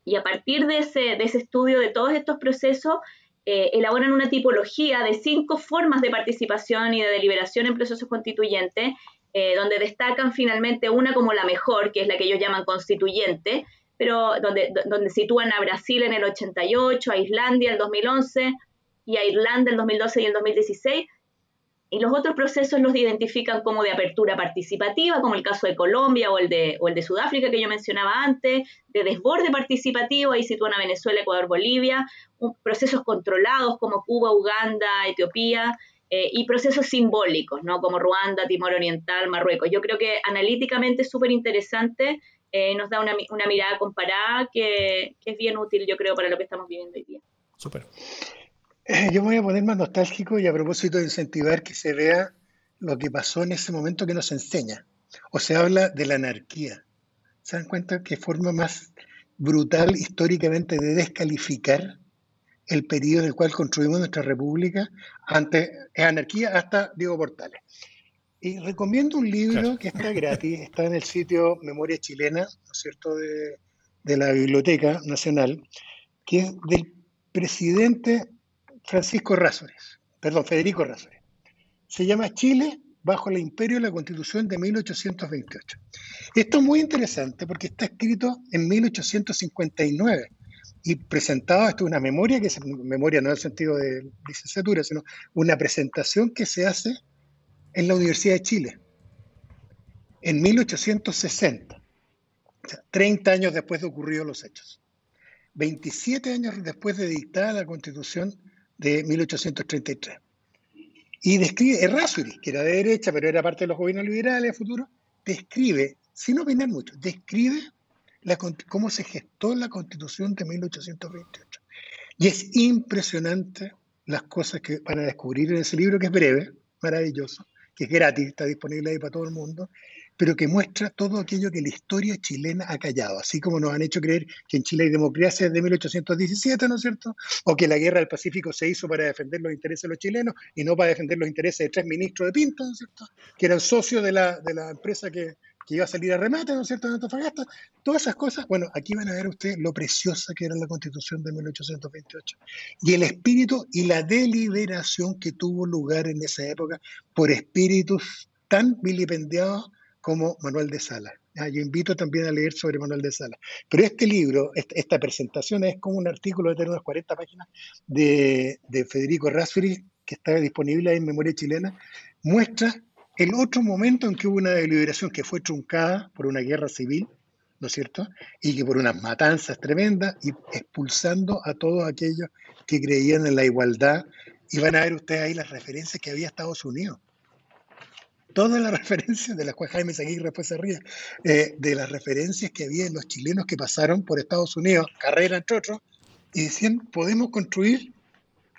y a partir de ese estudio de todos estos procesos eh, elaboran una tipología de cinco formas de participación y de deliberación en procesos constituyentes, eh, donde destacan finalmente una como la mejor, que es la que ellos llaman constituyente, pero donde, donde sitúan a Brasil en el 88, a Islandia el 2011 y a Irlanda el 2012 y el 2016, y los otros procesos los identifican como de apertura participativa, como el caso de Colombia o el de, o el de Sudáfrica que yo mencionaba antes, de desborde participativo, ahí sitúan a Venezuela, Ecuador, Bolivia, procesos controlados como Cuba, Uganda, Etiopía, eh, y procesos simbólicos, ¿no? como Ruanda, Timor Oriental, Marruecos. Yo creo que analíticamente es súper interesante, eh, nos da una, una, mirada comparada que, que es bien útil, yo creo, para lo que estamos viviendo hoy día. Súper. [LAUGHS] Yo me voy a poner más nostálgico y a propósito de incentivar que se vea lo que pasó en ese momento que nos enseña. O se habla de la anarquía. ¿Se dan cuenta qué forma más brutal históricamente de descalificar el periodo en el cual construimos nuestra república? Antes es anarquía hasta Diego Portales. Y recomiendo un libro que está gratis, está en el sitio Memoria Chilena, ¿no es cierto?, de, de la Biblioteca Nacional, que es del presidente Francisco Razores, perdón, Federico Razores. Se llama Chile bajo el imperio de la Constitución de 1828. Esto es muy interesante porque está escrito en 1859 y presentado, esto es una memoria, que es memoria no en el sentido de licenciatura, sino una presentación que se hace en la Universidad de Chile en 1860, o sea, 30 años después de ocurridos los hechos. 27 años después de dictada la Constitución de 1833. Y describe, Errázuriz, que era de derecha, pero era parte de los gobiernos liberales futuro, describe, sin opinar mucho, describe la, cómo se gestó la constitución de 1828. Y es impresionante las cosas que van a descubrir en ese libro, que es breve, maravilloso, que es gratis, está disponible ahí para todo el mundo, pero que muestra todo aquello que la historia chilena ha callado, así como nos han hecho creer que en Chile hay democracia desde 1817, ¿no es cierto? O que la guerra del Pacífico se hizo para defender los intereses de los chilenos y no para defender los intereses de tres ministros de Pinto, ¿no es cierto? Que eran socios de la, de la empresa que, que iba a salir a remate, ¿no es cierto?, en Antofagasta. Todas esas cosas, bueno, aquí van a ver ustedes lo preciosa que era la constitución de 1828 y el espíritu y la deliberación que tuvo lugar en esa época por espíritus tan vilipendiados como Manuel de Sala. Ah, yo invito también a leer sobre Manuel de Sala. Pero este libro, esta presentación es como un artículo de unas 40 páginas de, Federico Rasfri, que está disponible en Memoria Chilena, muestra el otro momento en que hubo una deliberación que fue truncada por una guerra civil, ¿no es cierto? Y que por unas matanzas tremendas y expulsando a todos aquellos que creían en la igualdad. Y van a ver ustedes ahí las referencias que había Estados Unidos todas las [LAUGHS] referencias, de las cuales Jaime Seguirre después se ríe, eh, de las referencias que había en los chilenos que pasaron por Estados Unidos, carrera entre otros, y decían, podemos construir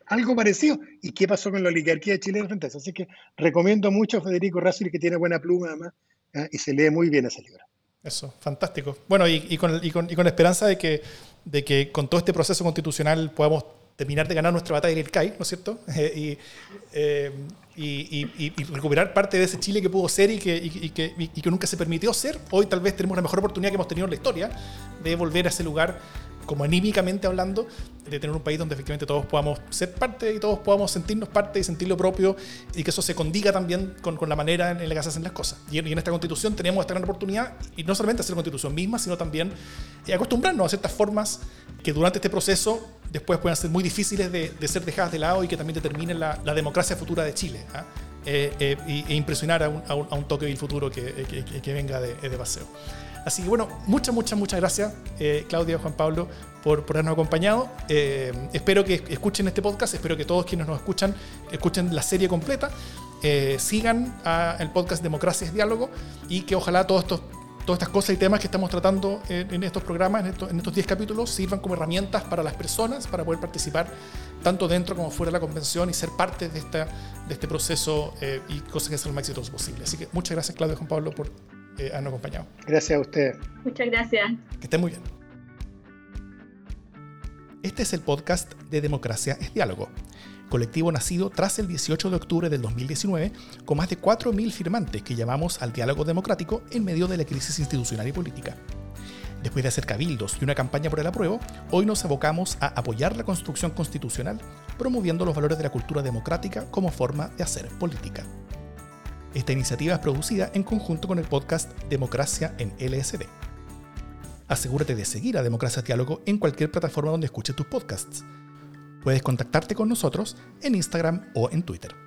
algo parecido. ¿Y qué pasó con la oligarquía chilena frente a eso? Así que recomiendo mucho a Federico Razzoli, que tiene buena pluma además, ¿eh? y se lee muy bien ese libro. Eso, fantástico. Bueno, y, con, y, con, y, con, esperanza de que, de que con todo este proceso constitucional podamos terminar de ganar nuestra batalla en el CAI, ¿no es cierto? [LAUGHS] Eh, y, y, recuperar parte de ese Chile que pudo ser y que, que, que, nunca se permitió ser. Hoy tal vez tenemos la mejor oportunidad que hemos tenido en la historia de volver a ese lugar como anímicamente hablando, de tener un país donde efectivamente todos podamos ser parte y todos podamos sentirnos parte y sentir lo propio y que eso se condiga también con, con la manera en la que se hacen las cosas. Y en, esta constitución tenemos esta gran oportunidad y no solamente hacer la constitución misma, sino también eh, acostumbrarnos a ciertas formas que durante este proceso después puedan ser muy difíciles de, de ser dejadas de lado y que también determinen la, la democracia futura de Chile. ¿ah? e impresionar a un, toque del futuro que, venga de, paseo. Así que bueno, muchas, muchas, muchas gracias, Claudia, Juan Pablo, por, por habernos acompañado. espero que escuchen este podcast, espero que todos quienes nos escuchan escuchen la serie completa. sigan el podcast Democracia es Diálogo y que ojalá todos estos todas estas cosas y temas que estamos tratando en, estos programas, en estos, 10 capítulos, sirvan como herramientas para las personas para poder participar tanto dentro como fuera de la convención y ser parte de, esta, de este proceso eh, y cosas que sean lo más exitoso posible. Así que muchas gracias, Claudio y Juan Pablo, por eh, habernos acompañado. Gracias a usted. Muchas gracias. Que estén muy bien. Este es el podcast de Democracia es Diálogo colectivo nacido tras el 18 de octubre del 2019, con más de 4.000 firmantes que llamamos al diálogo democrático en medio de la crisis institucional y política. Después de hacer cabildos y una campaña por el apruebo, hoy nos abocamos a apoyar la construcción constitucional, promoviendo los valores de la cultura democrática como forma de hacer política. Esta iniciativa es producida en conjunto con el podcast Democracia en LSD. Asegúrate de seguir a Democracia Diálogo en cualquier plataforma donde escuches tus podcasts Puedes contactarte con nosotros en Instagram o en Twitter.